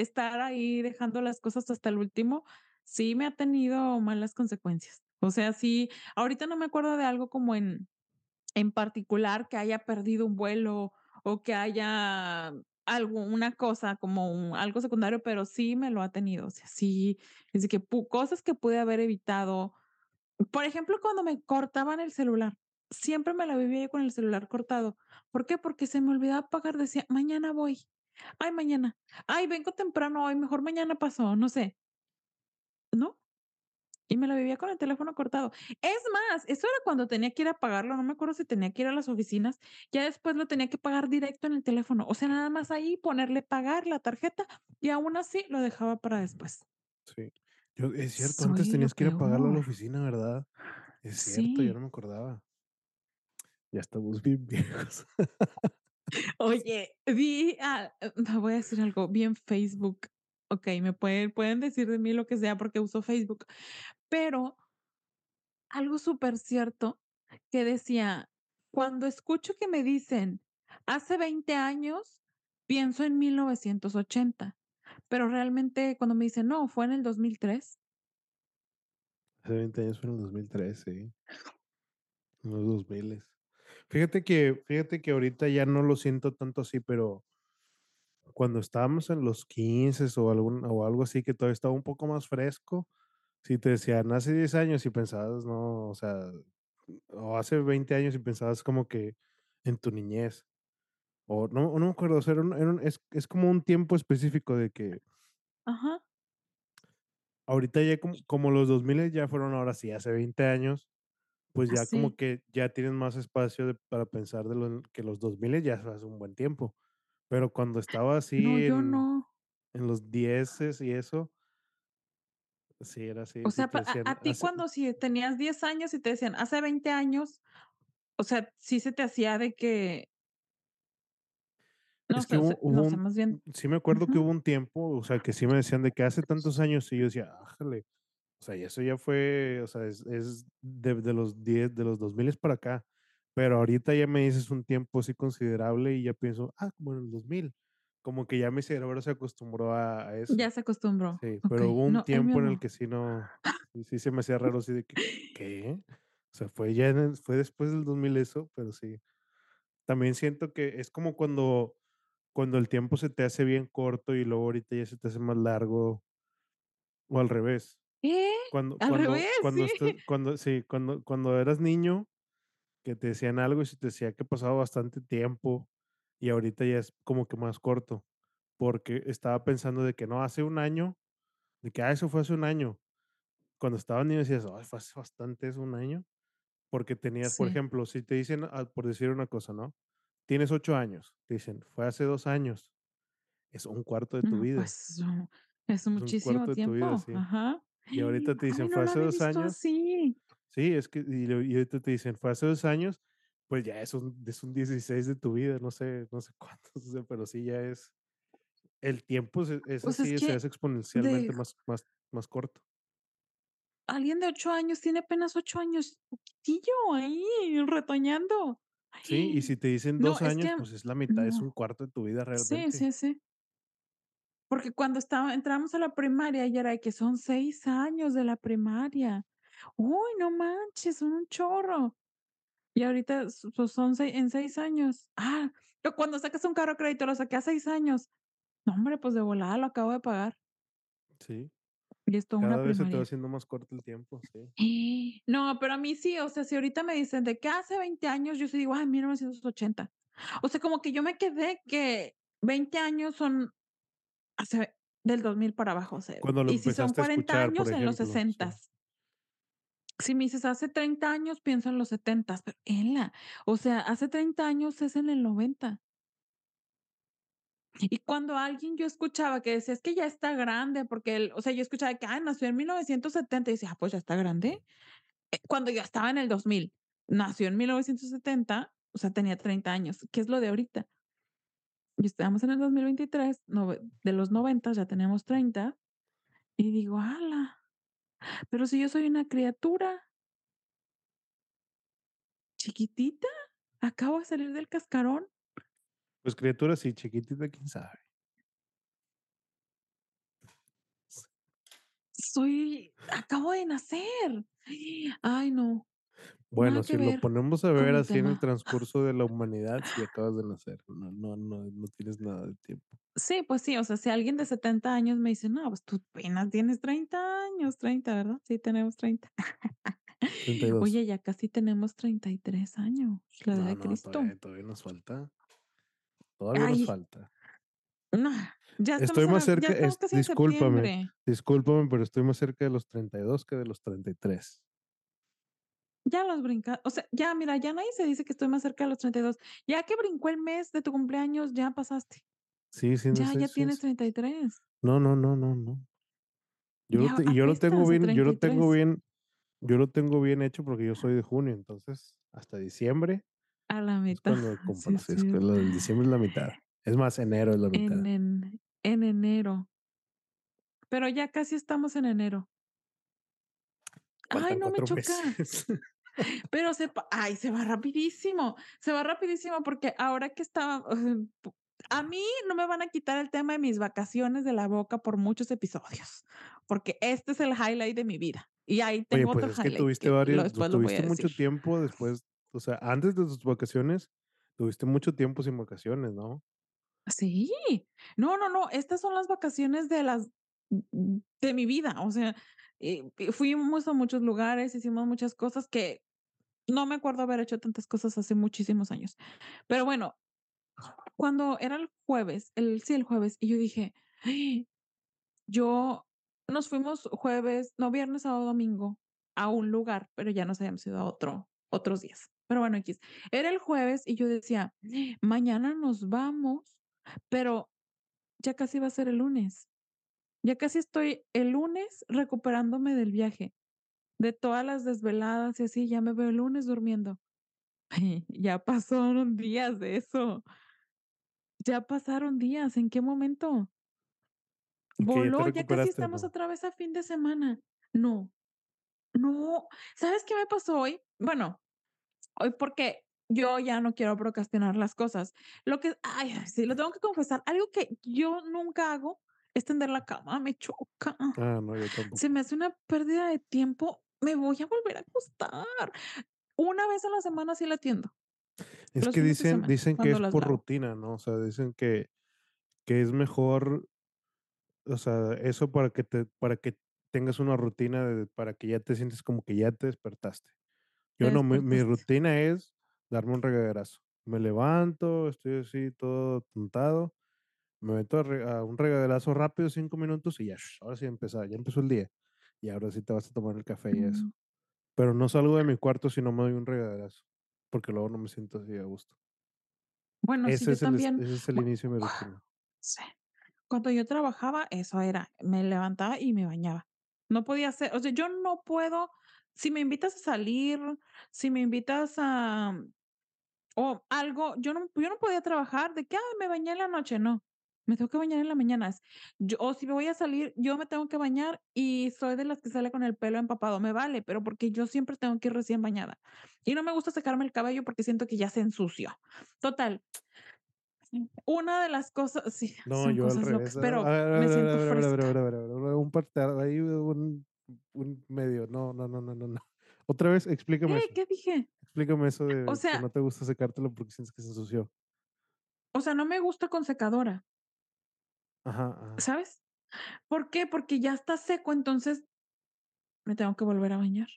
estar ahí dejando las cosas hasta el último, sí me ha tenido malas consecuencias. O sea, sí, ahorita no me acuerdo de algo como en en particular que haya perdido un vuelo o que haya algo, una cosa como algo secundario, pero sí me lo ha tenido. O sea, sí, es que cosas que pude haber evitado por ejemplo, cuando me cortaban el celular, siempre me la vivía yo con el celular cortado. ¿Por qué? Porque se me olvidaba apagar, decía: "Mañana voy. Ay, mañana. Ay, vengo temprano hoy, mejor mañana paso", no sé, ¿no? Y me la vivía con el teléfono cortado. Es más, eso era cuando tenía que ir a pagarlo, no me acuerdo si tenía que ir a las oficinas, ya después lo tenía que pagar directo en el teléfono, o sea, nada más ahí ponerle pagar la tarjeta y aún así lo dejaba para después. Sí. Yo es cierto, antes Soy tenías que ir a pagarlo a la oficina, ¿verdad? Es cierto, Sí. no me acordaba. Ya estamos bien [laughs] viejos. Oye, vi, ah, eh, voy a decir algo, vi en Facebook, okey, me pueden pueden decir de mí lo que sea porque uso Facebook, pero algo súper cierto que decía: "Cuando escucho que me dicen: 'Hace 20 años', pienso en 1980", pero realmente cuando me dicen: "No, fue en el 2003". Hace 20 años fue en el 2003, sí, en los 2000. Fíjate que fíjate que ahorita ya no lo siento tanto así, pero cuando estábamos en los 15 o algún o algo así, que todavía estaba un poco más fresco, si te decían hace 10 años y pensabas, no, o sea, o hace 20 años y pensabas como que en tu niñez, o no, no me acuerdo, o sea, era un era un es es como un tiempo específico de que Ajá, ahorita ya como como los 2000 ya fueron ahora sí, hace 20 años, pues ya como que ya tienen más espacio de para pensar de lo que los 2000 ya hace un buen tiempo, pero cuando estaba No, así yo en no. en los dieces y eso, sí era así, O sea, a ti hace cuando si tenías 10 años y te decían: "Hace 20 años", o sea, sí se te hacía de que No es sé, hubo hubo no sé, más bien sí me acuerdo que hubo un tiempo, o sea, que sí me decían de que hace tantos años, y yo decía: "Ájale", o sea, y eso ya fue, o sea, es es de de los 10 de los 2000 para acá, pero ahorita ya me dices un tiempo así considerable y ya pienso: "Ah, como en el 2000", como que ya mi cerebro se acostumbró a a eso. ya se acostumbró. Sí, pero hubo un no, tiempo en el que sí no, [laughs] sí se me hacía raro así de que, ¿qué? O sea, fue ya en fue después del 2000 eso, pero sí. También siento que es como cuando cuando el tiempo se te hace bien corto y luego ahorita ya se te hace más largo, o al revés. ¿Qué? Cuando Al cuando revés, cuando sí. estás cuando sí, cuando cuando eras niño, que te decían algo y se te decía que pasaba bastante tiempo, y ahorita ya es como que más corto, porque estaba pensando de que no, hace un año, de que, ah, eso fue hace un año. Cuando estaba niño decías: "Ay, fue hace bastante, ¿es un año?". Porque tenías, por Sí. ejemplo, si te dicen, ah, por decir una cosa, ¿no? Tienes 8 años, te dicen: "Fue hace 2 años", es un cuarto de tu vida, pues, es es un muchísimo de tu vida, tiempo. sí. Ajá. Y ahorita te Ay, dicen: no "Fue hace había 2 visto años", así. sí, es que y y ahorita te dicen: "Fue hace 2 años", pues ya es un es un 16 de tu vida, no sé no sé [laughs] cuántos, pero sí ya es el tiempo se es Pues, es así, se que hace exponencialmente de más más más corto. alguien de 8 años tiene apenas 8 años, poquitillo ahí retoñando. Sí, y si te dicen No, 2 es años, que pues es la mitad, es un no. cuarto de tu vida Sí, realmente. sí, sí. Porque cuando estaba entramos a la primaria y era que son 6 años de la primaria. Uy, no manches, son un chorro. Y ahorita pues son sei en 6 años. Ah, pero cuando sacas un carro a crédito, lo saqué a 6 años. No, hombre, pues de volada lo acabo de pagar. Sí, Y es toda una cada vez se te va primaria. haciendo más corto el tiempo, sí. No, pero a mí sí, o sea, si ahorita me dicen de que hace 20 años, yo sí digo: "Ay, 1980". O sea, como que yo me quedé que 20 años son hace del 2000 para abajo, o sea, Cuando lo y si son empezaste a 40 escuchar, años, en los ejemplo, sí. 60. Si me dices hace 30 años, pienso en los 70, pero ¡ela! O sea, hace 30 años es en el 90. Y cuando alguien yo escuchaba que decía: "Es que ya está grande", porque él, o sea, yo escuchaba que: "Ah, nació en 1970", y decía: "Ah, pues ya está grande". Eh, cuando yo estaba en el 2000, nació en 1970, o sea, tenía 30 años, ¿qué es lo de ahorita? Y estamos en el 2023, nove de los 90 ya tenemos 30, y digo: "Ala, pero si yo soy una criatura chiquitita, acabo de salir del cascarón, Pues criatura sí, chiquitita, quién sabe. soy acabo de nacer". Ay, no, Bueno, nada si lo ponemos a ver así en el [laughs] transcurso de la humanidad, sí acabas de nacer. No no no no tienes nada de tiempo. Sí, pues sí, o sea, si alguien de 70 años me dice: "No, pues tú apenas tienes 30 años", 30, ¿verdad? Sí, tenemos 30. 32. [laughs] Oye, ya casi tenemos 33 años, la edad No, de no, Cristo. todavía todavía nos falta, todavía nos falta. no, ya Estoy más cerca, es discúlpame, discúlpame, pero estoy más cerca de los 32 que de los 33. Ya los brinca o sea, ya mira, ya nadie se dice que estoy más cerca de los 32. Ya que brincó el mes de tu cumpleaños, ya pasaste. Sí, sí, no Ya, sé, ya sí, tienes sí. 33. No, no, no, no, no. Yo lo Ya y yo lo tengo bien yo lo tengo 33. bien yo lo tengo bien hecho porque yo soy de junio, entonces, hasta diciembre A la es mitad, cuando [laughs] sí es sí, es lo del diciembre es la mitad. Es más, enero es la mitad. En en en enero, pero ya casi estamos en enero. Ay, no me 4 choca. [laughs] Pero se ay, se va rapidísimo, se va rapidísimo porque ahora que estaba, a mí no me van a quitar el tema de mis vacaciones de la boca por muchos episodios, porque este es el highlight de mi vida. Y ahí Oye, tengo pues otro es que highlight tuviste que varios lo tuviste decir. mucho tiempo después, o sea, antes de tus vacaciones, tuviste mucho tiempo sin vacaciones, ¿no? Sí, no, no, no, estas son las vacaciones de las de mi vida, o sea, eh, eh, fuimos a muchos lugares, hicimos muchas cosas que no me acuerdo haber hecho tantas cosas hace muchísimos años. Pero bueno, Cuando era el jueves, el sí, el jueves, y yo dije: yo nos fuimos jueves, no, viernes, sábado, domingo a un lugar, pero ya nos habíamos ido a otro otros días. Pero bueno, equis. Era el jueves y yo decía: "Mañana nos vamos", pero ya casi va a ser el lunes. Ya casi estoy el lunes recuperándome del viaje, de todas las desveladas y así, ya me veo el lunes durmiendo. Ya pasaron días de eso, ya pasaron días, ¿en qué momento? ¿Y que ya te Voló, ya casi estamos no? otra vez a fin de semana. No, no, ¿sabes qué me pasó hoy? Bueno, hoy porque yo ya no quiero procrastinar las cosas. Lo que, ay, sí, lo tengo que confesar, algo que yo nunca hago es tender la cama, me choca. Ah, no, yo Se me tampoco. hace una pérdida de tiempo me voy a volver a acostar. Una vez a la semana sí la atiendo, Es los que dicen semana, dicen que es por lavo. rutina, ¿no? O sea, dicen que que es mejor, o sea, eso para que te para que tengas una rutina de para que ya te sientes como que ya te despertaste. Te Yo no, mi rutina es darme un regaderazo. Me levanto, estoy así todo atontado, me meto a un regaderazo rápido, 5 minutos y ya, ahora sí empezar, ya empezó el día. Y ahora sí te vas a tomar el café y eso. Mm, Pero no salgo de mi cuarto si no me doy un regaderazo, porque luego no me siento así a gusto. bueno, Ese es el también. ese es el inicio de mi rutina. sí. Cuando yo trabajaba, eso era, me levantaba y me bañaba. No podía hacer, o sea, yo no puedo, si me invitas a salir, si me invitas a o algo, yo no yo no podía trabajar de que: "Ay, me bañé en la noche", no, me tengo que bañar en la mañana. Es yo o si me voy a salir, yo me tengo que bañar y soy de las que sale con el pelo empapado, me vale, pero porque yo siempre tengo que ir recién bañada. Y no me gusta secarme el cabello porque siento que ya se ensució. Total, una de las cosas sí, No, son yo al cosas revés. locas, A pero ver, me siento ver, ver, un parteado ahí, un un medio. No, no, no, no, no, no. Otra vez, explícame ¿Qué? eso. ¿Qué dije? Explícame eso O de que sea no te gusta secártelo porque sientes que se ensució. o sea, no me gusta con secadora, ¿sabes? ¿Por qué? Porque ya está seco, entonces me tengo que volver a bañar.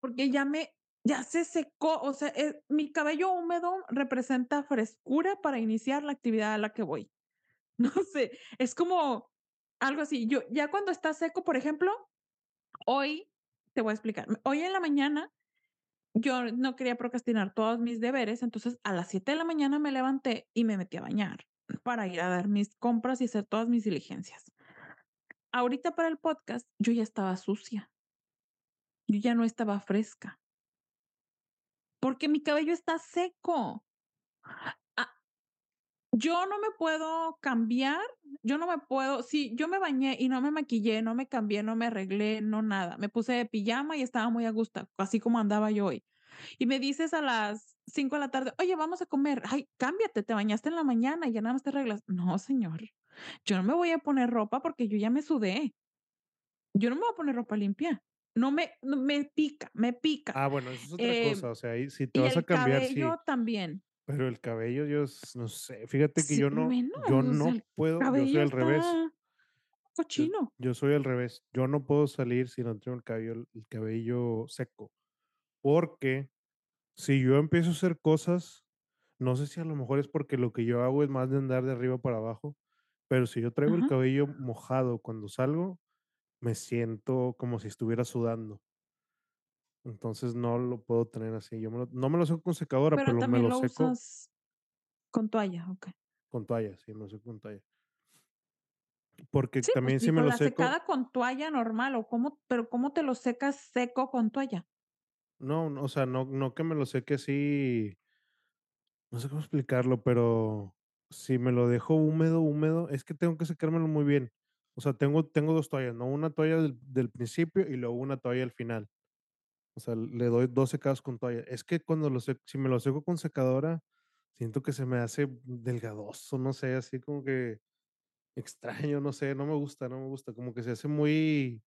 Porque ya me ya se secó, o sea, eh, mi cabello húmedo representa frescura para iniciar la actividad a la que voy. [laughs] No sé, es como algo así. Yo ya cuando está seco, por ejemplo, hoy te voy a explicar. Hoy en la mañana yo no quería procrastinar todos mis deberes, entonces a las 7 de la mañana me levanté y me metí a bañar para ir a dar mis compras y hacer todas mis diligencias. Ahorita para el podcast yo ya estaba sucia, yo ya no estaba fresca, porque mi cabello está seco. Ah, yo no me puedo cambiar, yo no me puedo si yo me bañé y no me maquillé, no me cambié, no me arreglé, no nada, me puse de pijama y estaba muy a gusto, así como andaba yo hoy. Y me dices a las 5 de la tarde: "Oye, vamos a comer". Ay, cámbiate, te bañaste en la mañana y ya nada más te arreglas. No, señor, yo no me voy a poner ropa porque yo ya me sudé. Yo no me voy a poner ropa limpia. No me no me pica, me pica. Ah, bueno, eso es otra Em, cosa. O sea, ahí si te y vas a el cambiar, sí, cabello también. pero el cabello yo no sé, fíjate que Sí, yo no menos, yo o sea, no el puedo, yo soy al revés. está Yo cochino. yo soy al revés. Yo no puedo salir si no tengo el cabello el cabello seco, porque Si yo empiezo a hacer cosas, no sé si a lo mejor es porque lo que yo hago es más de andar de arriba para abajo, pero si yo traigo el cabello mojado cuando salgo, me siento como si estuviera sudando. Entonces no lo puedo tener así. Yo me lo- no me lo seco con secadora, Pero pero me lo lo seco usas con toalla, okey. con toalla, sí, me lo seco con toalla. Porque Sí, pues también si me lo la seco, secada con toalla normal, o cómo pero, ¿cómo te lo secas seco con toalla? No, no, o sea, no, no que me lo seque así, no sé cómo explicarlo, pero si me lo dejo húmedo, húmedo, es que tengo que secármelo muy bien. O sea, tengo, tengo dos toallas, ¿no? Una toalla del, del principio y luego una toalla al final. O sea, le doy dos secados con toalla. Es que cuando lo seco, si me lo seco con secadora, siento que se me hace delgadoso, no sé, así como que extraño, no sé, no me gusta, no me gusta, como que se hace muy,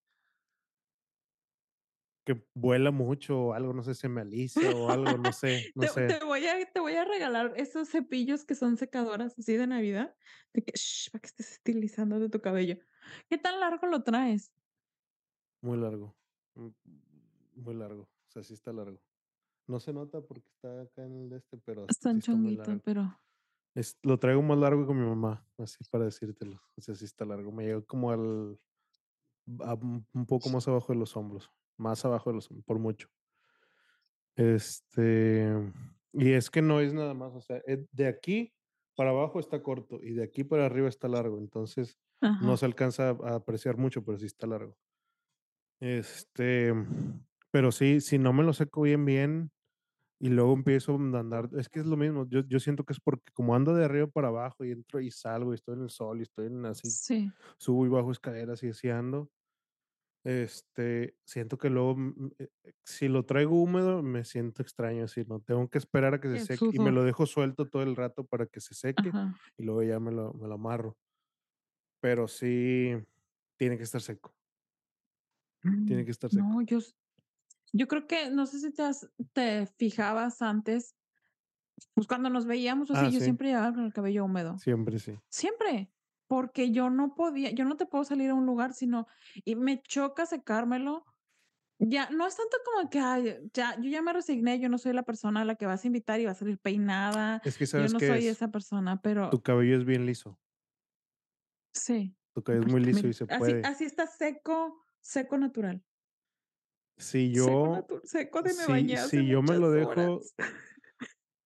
que vuela mucho o algo, no sé, se me alisa o algo, no sé, no Te sé, te voy a te voy a regalar esos cepillos que son secadoras así de Navidad, de que, sh, para que estés estilizando de tu cabello. ¿Qué tan largo lo traes? muy largo, mm, muy largo, o sea, sí está largo. No se nota porque está acá en el este, pero Está sí está chonguito, pero Es, lo traigo más largo que mi mamá, así para decírtelo. O sea, sí está largo. Me llega como al, a un poco más abajo de los hombros, más abajo de los por mucho. Este, y es que no es nada más, o sea, eh, de aquí para abajo está corto y de aquí para arriba está largo, entonces no ajá, se alcanza a a apreciar mucho, pero sí está largo. Este, pero sí, si no me lo seco bien, bien, Y luego empiezo a andar, es que es lo mismo, yo yo siento que es porque como ando de arriba para abajo y entro y salgo y estoy en el sol y estoy en así, sí. subo y bajo escaleras y así ando, este, siento que luego, mm, eh, eh, si lo traigo húmedo, me siento extraño, así, ¿no? Tengo que esperar a que se seque y me lo dejo suelto todo el rato para que se seque ajá. y luego ya me lo me lo amarro, pero sí tiene que estar seco. Tiene Mm, que estar seco. no, yo yo creo que no sé si te has te fijabas antes, pues, cuando nos veíamos o Ah, así, yo sí, siempre llegaba con el cabello húmedo, siempre sí. siempre, porque yo no podía yo no te puedo salir a un lugar sino y me choca secármelo. Ya, no es tanto como que, ay, ya, yo ya me resigné, yo no soy la persona a la que vas a invitar y va a salir peinada, Es que, yo ¿sabes no qué soy es? esa persona, pero Tu cabello es bien liso, sí, tu cabello es muy liso y también se así puede. así está seco, seco natural, Si seco yo natu seco de me si si yo me lo dejo horas. [laughs]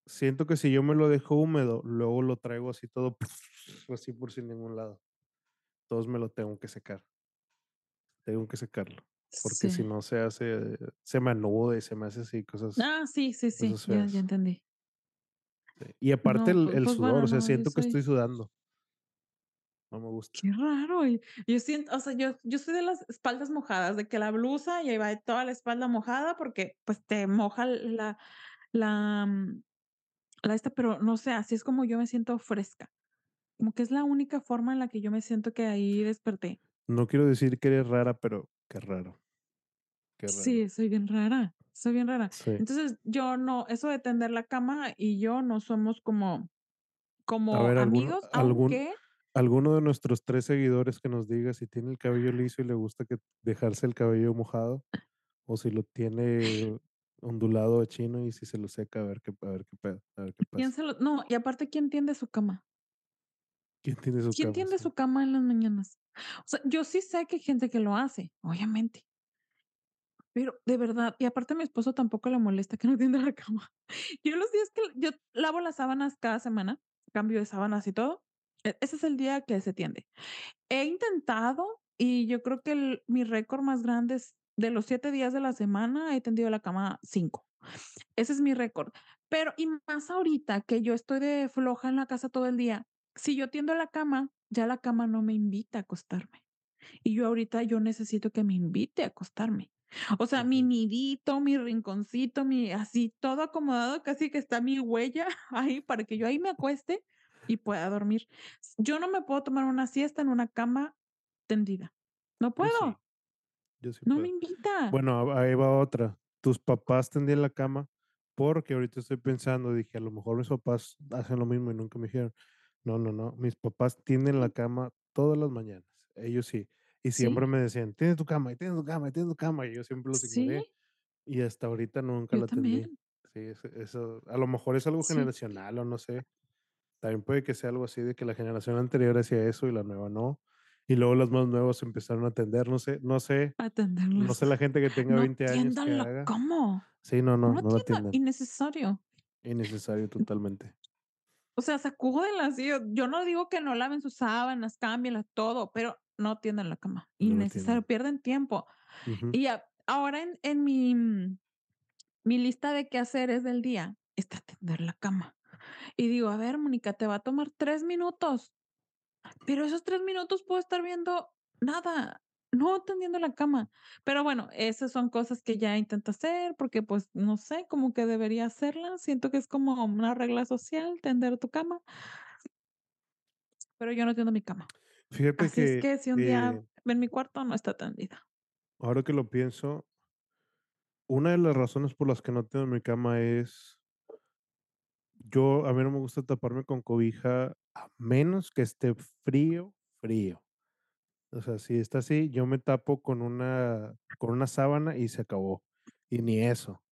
siento que si yo me lo dejo húmedo, luego lo traigo así todo [laughs] así por sin ningún lado. Todos me lo tengo que secar, tengo que secarlo, porque si Sí. no se hace se me anuda y se me hace así cosas Ah, sí, sí, sí, ya ya entendí. Sí. Y aparte No, el pues el pues sudor, bueno, o sea, no, siento que estoy soy sudando, no me gusta. qué raro, yo siento, o sea, yo yo soy de las espaldas mojadas, de que la blusa y ahí va toda la espalda mojada porque, pues, te moja la la, mm, La esta, pero no sé, así es como yo me siento fresca, como que es la única forma en la que yo me siento que ahí desperté. No quiero decir que eres rara, pero qué raro, qué raro. Sí, soy bien rara, soy bien rara. Sí. Entonces, yo no eso de tender la cama y yo no somos como como ver, amigos, algún aunque alguno de nuestros 3 seguidores que nos diga si tiene el cabello liso y le gusta que dejarse el cabello mojado, o si lo tiene ondulado o chino y si se lo seca, a ver qué a ver qué pedo, a ver qué ¿quién pasa. se lo no, y aparte, ¿quién tiende su cama? ¿Quién tiene su ¿Quién cama? tiende su cama en las mañanas? O sea, yo sí sé que hay gente que lo hace, obviamente, pero de verdad, y aparte a mi esposo tampoco le molesta que no tienda la cama. [laughs] Yo los días que yo lavo las sábanas cada semana, cambio de sábanas y todo, e ese es el día que se tiende. He intentado, y yo creo que el mi récord más grande es de los 7 días de la semana, he tendido la cama 5. Ese es mi récord. Pero, y más ahorita que yo estoy de floja en la casa todo el día, si yo tiendo la cama, ya la cama no me invita a acostarme. Y yo ahorita yo necesito que me invite a acostarme. O sea, mi nidito, mi rinconcito, mi así todo acomodado, casi que está mi huella [laughs] ahí para que yo ahí me acueste y pueda dormir. Yo no me puedo tomar una siesta en una cama tendida. No sí, puedo, yo sí no me puedo. invita. Bueno, ahí va otra. Tus papás tendían la cama, porque ahorita estoy pensando, dije, a lo mejor mis papás hacen lo mismo y nunca me dijeron. No, no, no, mis papás tienden la Sí, cama todas las mañanas, ellos sí. Y siempre sí, me decían: "Tiende tu cama, y tiende tu cama, y tiende tu cama", y yo siempre los sí, ignoré, y hasta ahorita nunca yo la tendí. Sí, eso a lo mejor es algo Sí, generacional o no sé. También puede que sea algo así de que la generación anterior hacía eso y la nueva no. Y luego las más nuevas empezaron a atender, no sé no sé no atenderlos. sé la gente que tenga No 20 años que haga. ¿cómo? Sí, no, no, No no atiendan, atienden. innecesario. Innecesario [laughs] totalmente. O sea, sacúdenlas, yo yo no digo que no laven sus sábanas, cámbienlas, todo, pero no tiendan la cama, No innecesario, pierden tiempo. Y a ahora en en mi, mm, mi lista de quehaceres del día está tender la cama. Y digo: "A ver, Mónica, te va a tomar 3 minutos, pero esos 3 minutos puedo estar viendo nada, no tendiendo la cama". Pero bueno, esas son cosas que ya intento hacer porque, pues, no sé, como que debería hacerlas. Siento que es como una regla social, tender tu cama. Pero yo no tiendo mi cama. Fíjate Así es que, que si un día eh, en mi cuarto no está tendida. ahora que lo pienso, una de las razones por las que no tengo mi cama es, yo a mí no me gusta taparme con cobija a menos que esté frío, frío. O sea, si está así, yo me tapo con una con una sábana y se acabó, y ni eso.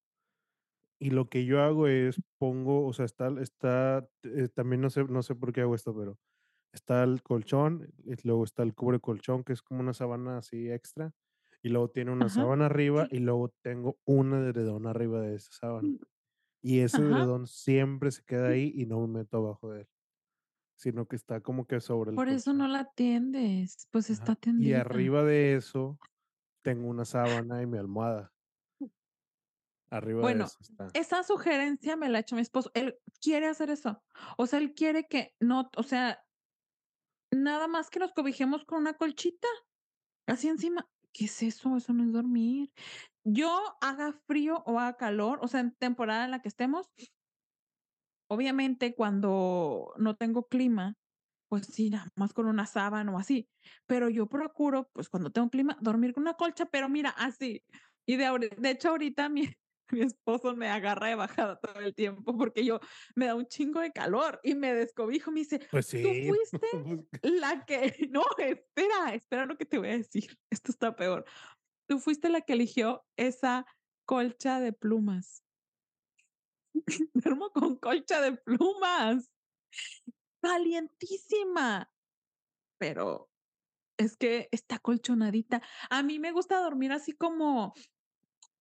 Y lo que yo hago es pongo, o sea, está está, eh, también no sé no sé por qué hago esto, pero está el colchón, y luego está el cubre colchón, que es como una sábana así extra, y luego tiene una Ajá. sábana arriba, y luego tengo un edredón arriba de esa sábana. Mm, Y ese ajá. edredón siempre se queda ahí y no me meto abajo de él, sino que está como que sobre el Por eso no la atiendes, pues Ajá. está Y tendida. arriba de eso tengo una sábana y mi almohada. Arriba de Bueno, eso está. esa sugerencia me la ha hecho mi esposo. Él quiere hacer eso. O sea, él quiere que no, o sea, nada más que nos cobijemos con una colchita, así encima. ¿Qué es eso? Eso no es dormir. Yo haga frío o haga calor, o sea, en temporada en la que estemos, obviamente cuando no tengo clima pues sí, nada más con una sábana o así. Pero yo procuro, pues cuando tengo clima, dormir con una colcha, pero mira, así. Y de, de hecho, ahorita mi, [laughs] mi esposo me agarra de bajada todo el tiempo porque yo me da un chingo de calor y me descobijo. Me dice, Pues tú sí, [laughs] fuiste pues, la que, [laughs] no, espera, espera lo que te voy a decir. Esto está peor. Tú fuiste la que eligió esa colcha de plumas. [laughs] Duermo con colcha de plumas. Calientísima. Pero es que está colchonadita. A mí me gusta dormir así como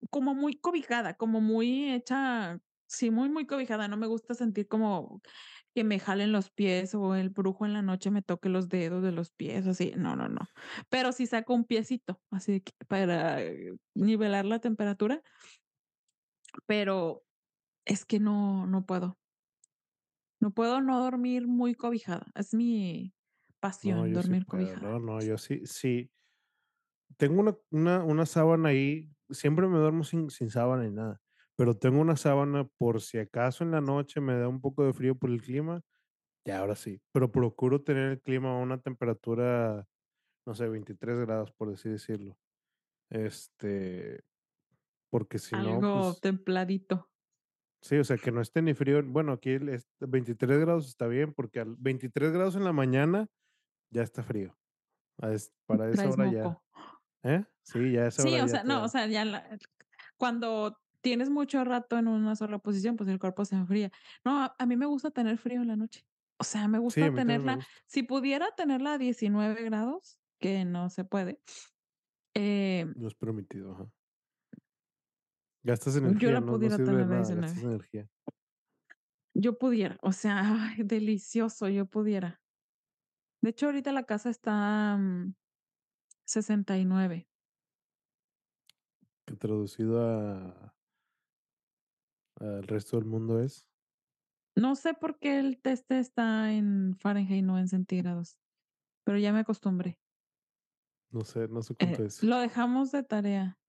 como muy cobijada, como muy hecha sí, muy, muy cobijada. No me gusta sentir como que me jalen los pies o el brujo en la noche me toque los dedos de los pies, así. No, no, no. Pero sí saco un piecito, así para nivelar la temperatura, pero es que no, no puedo. No puedo no dormir muy cobijada. Es mi pasión, dormir puedo, no, cobijada. no, yo sí, sí. Tengo una, una, una sábana ahí, siempre me duermo sin, sin sábana ni nada, pero tengo una sábana por si acaso en la noche me da un poco de frío por el clima, ya ahora sí, pero procuro tener el clima a una temperatura, no sé, 23 grados, por así decirlo. Este, porque si no, Algo pues templadito. Sí, o sea, que no esté ni frío. Bueno, aquí el, es- 23 grados está bien, porque al 23 grados en la mañana ya está frío. Es- para esa hora ya, moco. ¿eh? Sí, ya esa Sí, hora o ya sea, no, o sea, ya la cuando tienes mucho rato en una sola posición, pues el cuerpo se enfría. No, a a mí me gusta tener frío en la noche. O sea, me Sí, gusta mí también me tenerla gusta. si pudiera tenerla a 19 grados, que no se puede, eh, No es permitido, ajá. Gastas yo energía, la no, no pudiera sirve nada, gastas 19. energía. Yo pudiera, o sea, [laughs] ay, delicioso, yo pudiera. De hecho, ahorita la casa está, mm, 69. Que traducido a, al resto del mundo es, No sé por qué el teste está en Fahrenheit, no en centígrados, pero ya me acostumbré. no sé, no sé Eh, cuánto es. lo dejamos de tarea.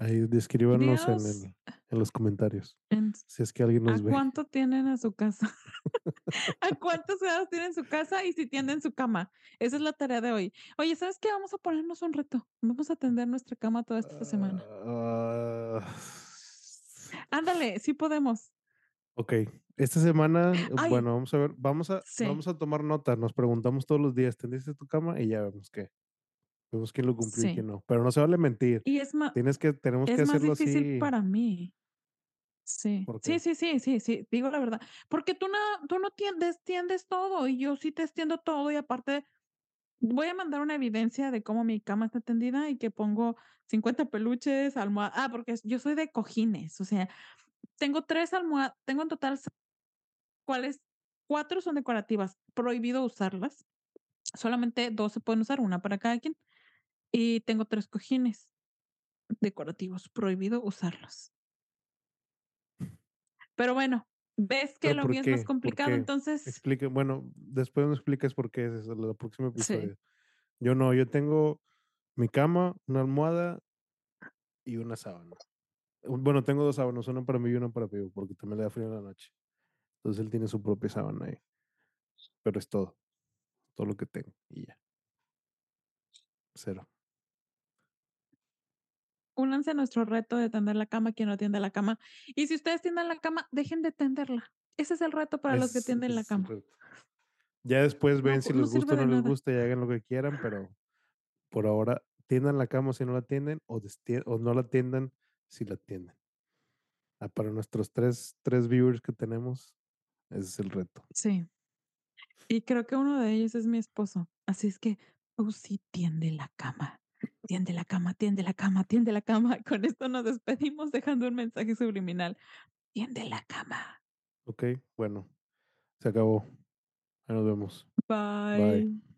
Ahí descríbanos en Díganos el, en los comentarios, en si es que alguien ¿a nos ve. cuánto tienen a su casa? [laughs] ¿A [laughs] cuántos grados tienen su casa y si tienden su cama? Esa es la tarea de hoy. Oye, ¿sabes qué? Vamos a ponernos un reto. Vamos a tender nuestra cama toda esta semana. Ah, Ándale, sí podemos. ok, esta semana, Ay, bueno, vamos a ver, vamos a, sí, vamos a tomar nota, nos preguntamos todos los días, ¿tendiste tu cama? Y ya vemos qué, vemos quién lo cumplió y quién no. Pero no se vale mentir, Y es más, tienes que, tenemos que es más hacerlo difícil así, para mí. Sí, ¿por sí, sí, sí, sí, sí, digo la verdad. Porque tú no, tú no tiendes, tiendes todo y yo sí te extiendo todo y aparte Voy a mandar una evidencia de cómo mi cama está tendida y que pongo 50 peluches, almohadas. Ah, porque yo soy de cojines, o sea, tengo tres almohadas, tengo en total, ¿cuáles? Cuatro son decorativas, prohibido usarlas. Solamente dos se pueden usar, una para cada quien. Y tengo tres cojines decorativos, prohibido usarlos. Pero bueno, ves que ¿Pero lo mío es más complicado, entonces, Explique, bueno, después me explicas por qué es eso, próximo sí, episodio. Yo no, yo tengo mi cama, una almohada y una sábana. Bueno, tengo dos sábanas, una para mí y una para Pío, porque también le da frío en la noche. Entonces él tiene su propia sábana ahí. Pero es todo, todo lo que tengo. Y ya, cero. Únanse a nuestro reto de tender la cama, quien no tiende la cama. Y si ustedes tienden la cama, dejen de tenderla. Ese es el reto para los que tienden la cama. Ya después No, ven si no les gusta o no les nada. gusta y hagan lo que quieran, pero por ahora tiendan la cama si no la tienden o, o no la tiendan si la tienden. Ah, para nuestros tres, tres viewers que tenemos, ese es el reto. Sí. Y creo que uno de ellos es mi esposo. Así es que tú sí tiende la cama. Tiende la cama, tiende la cama, tiende la cama. [laughs] Con esto nos despedimos dejando un mensaje subliminal. Tiende la cama. Ok, bueno, se acabó. Ahí nos vemos. Bye. Bye.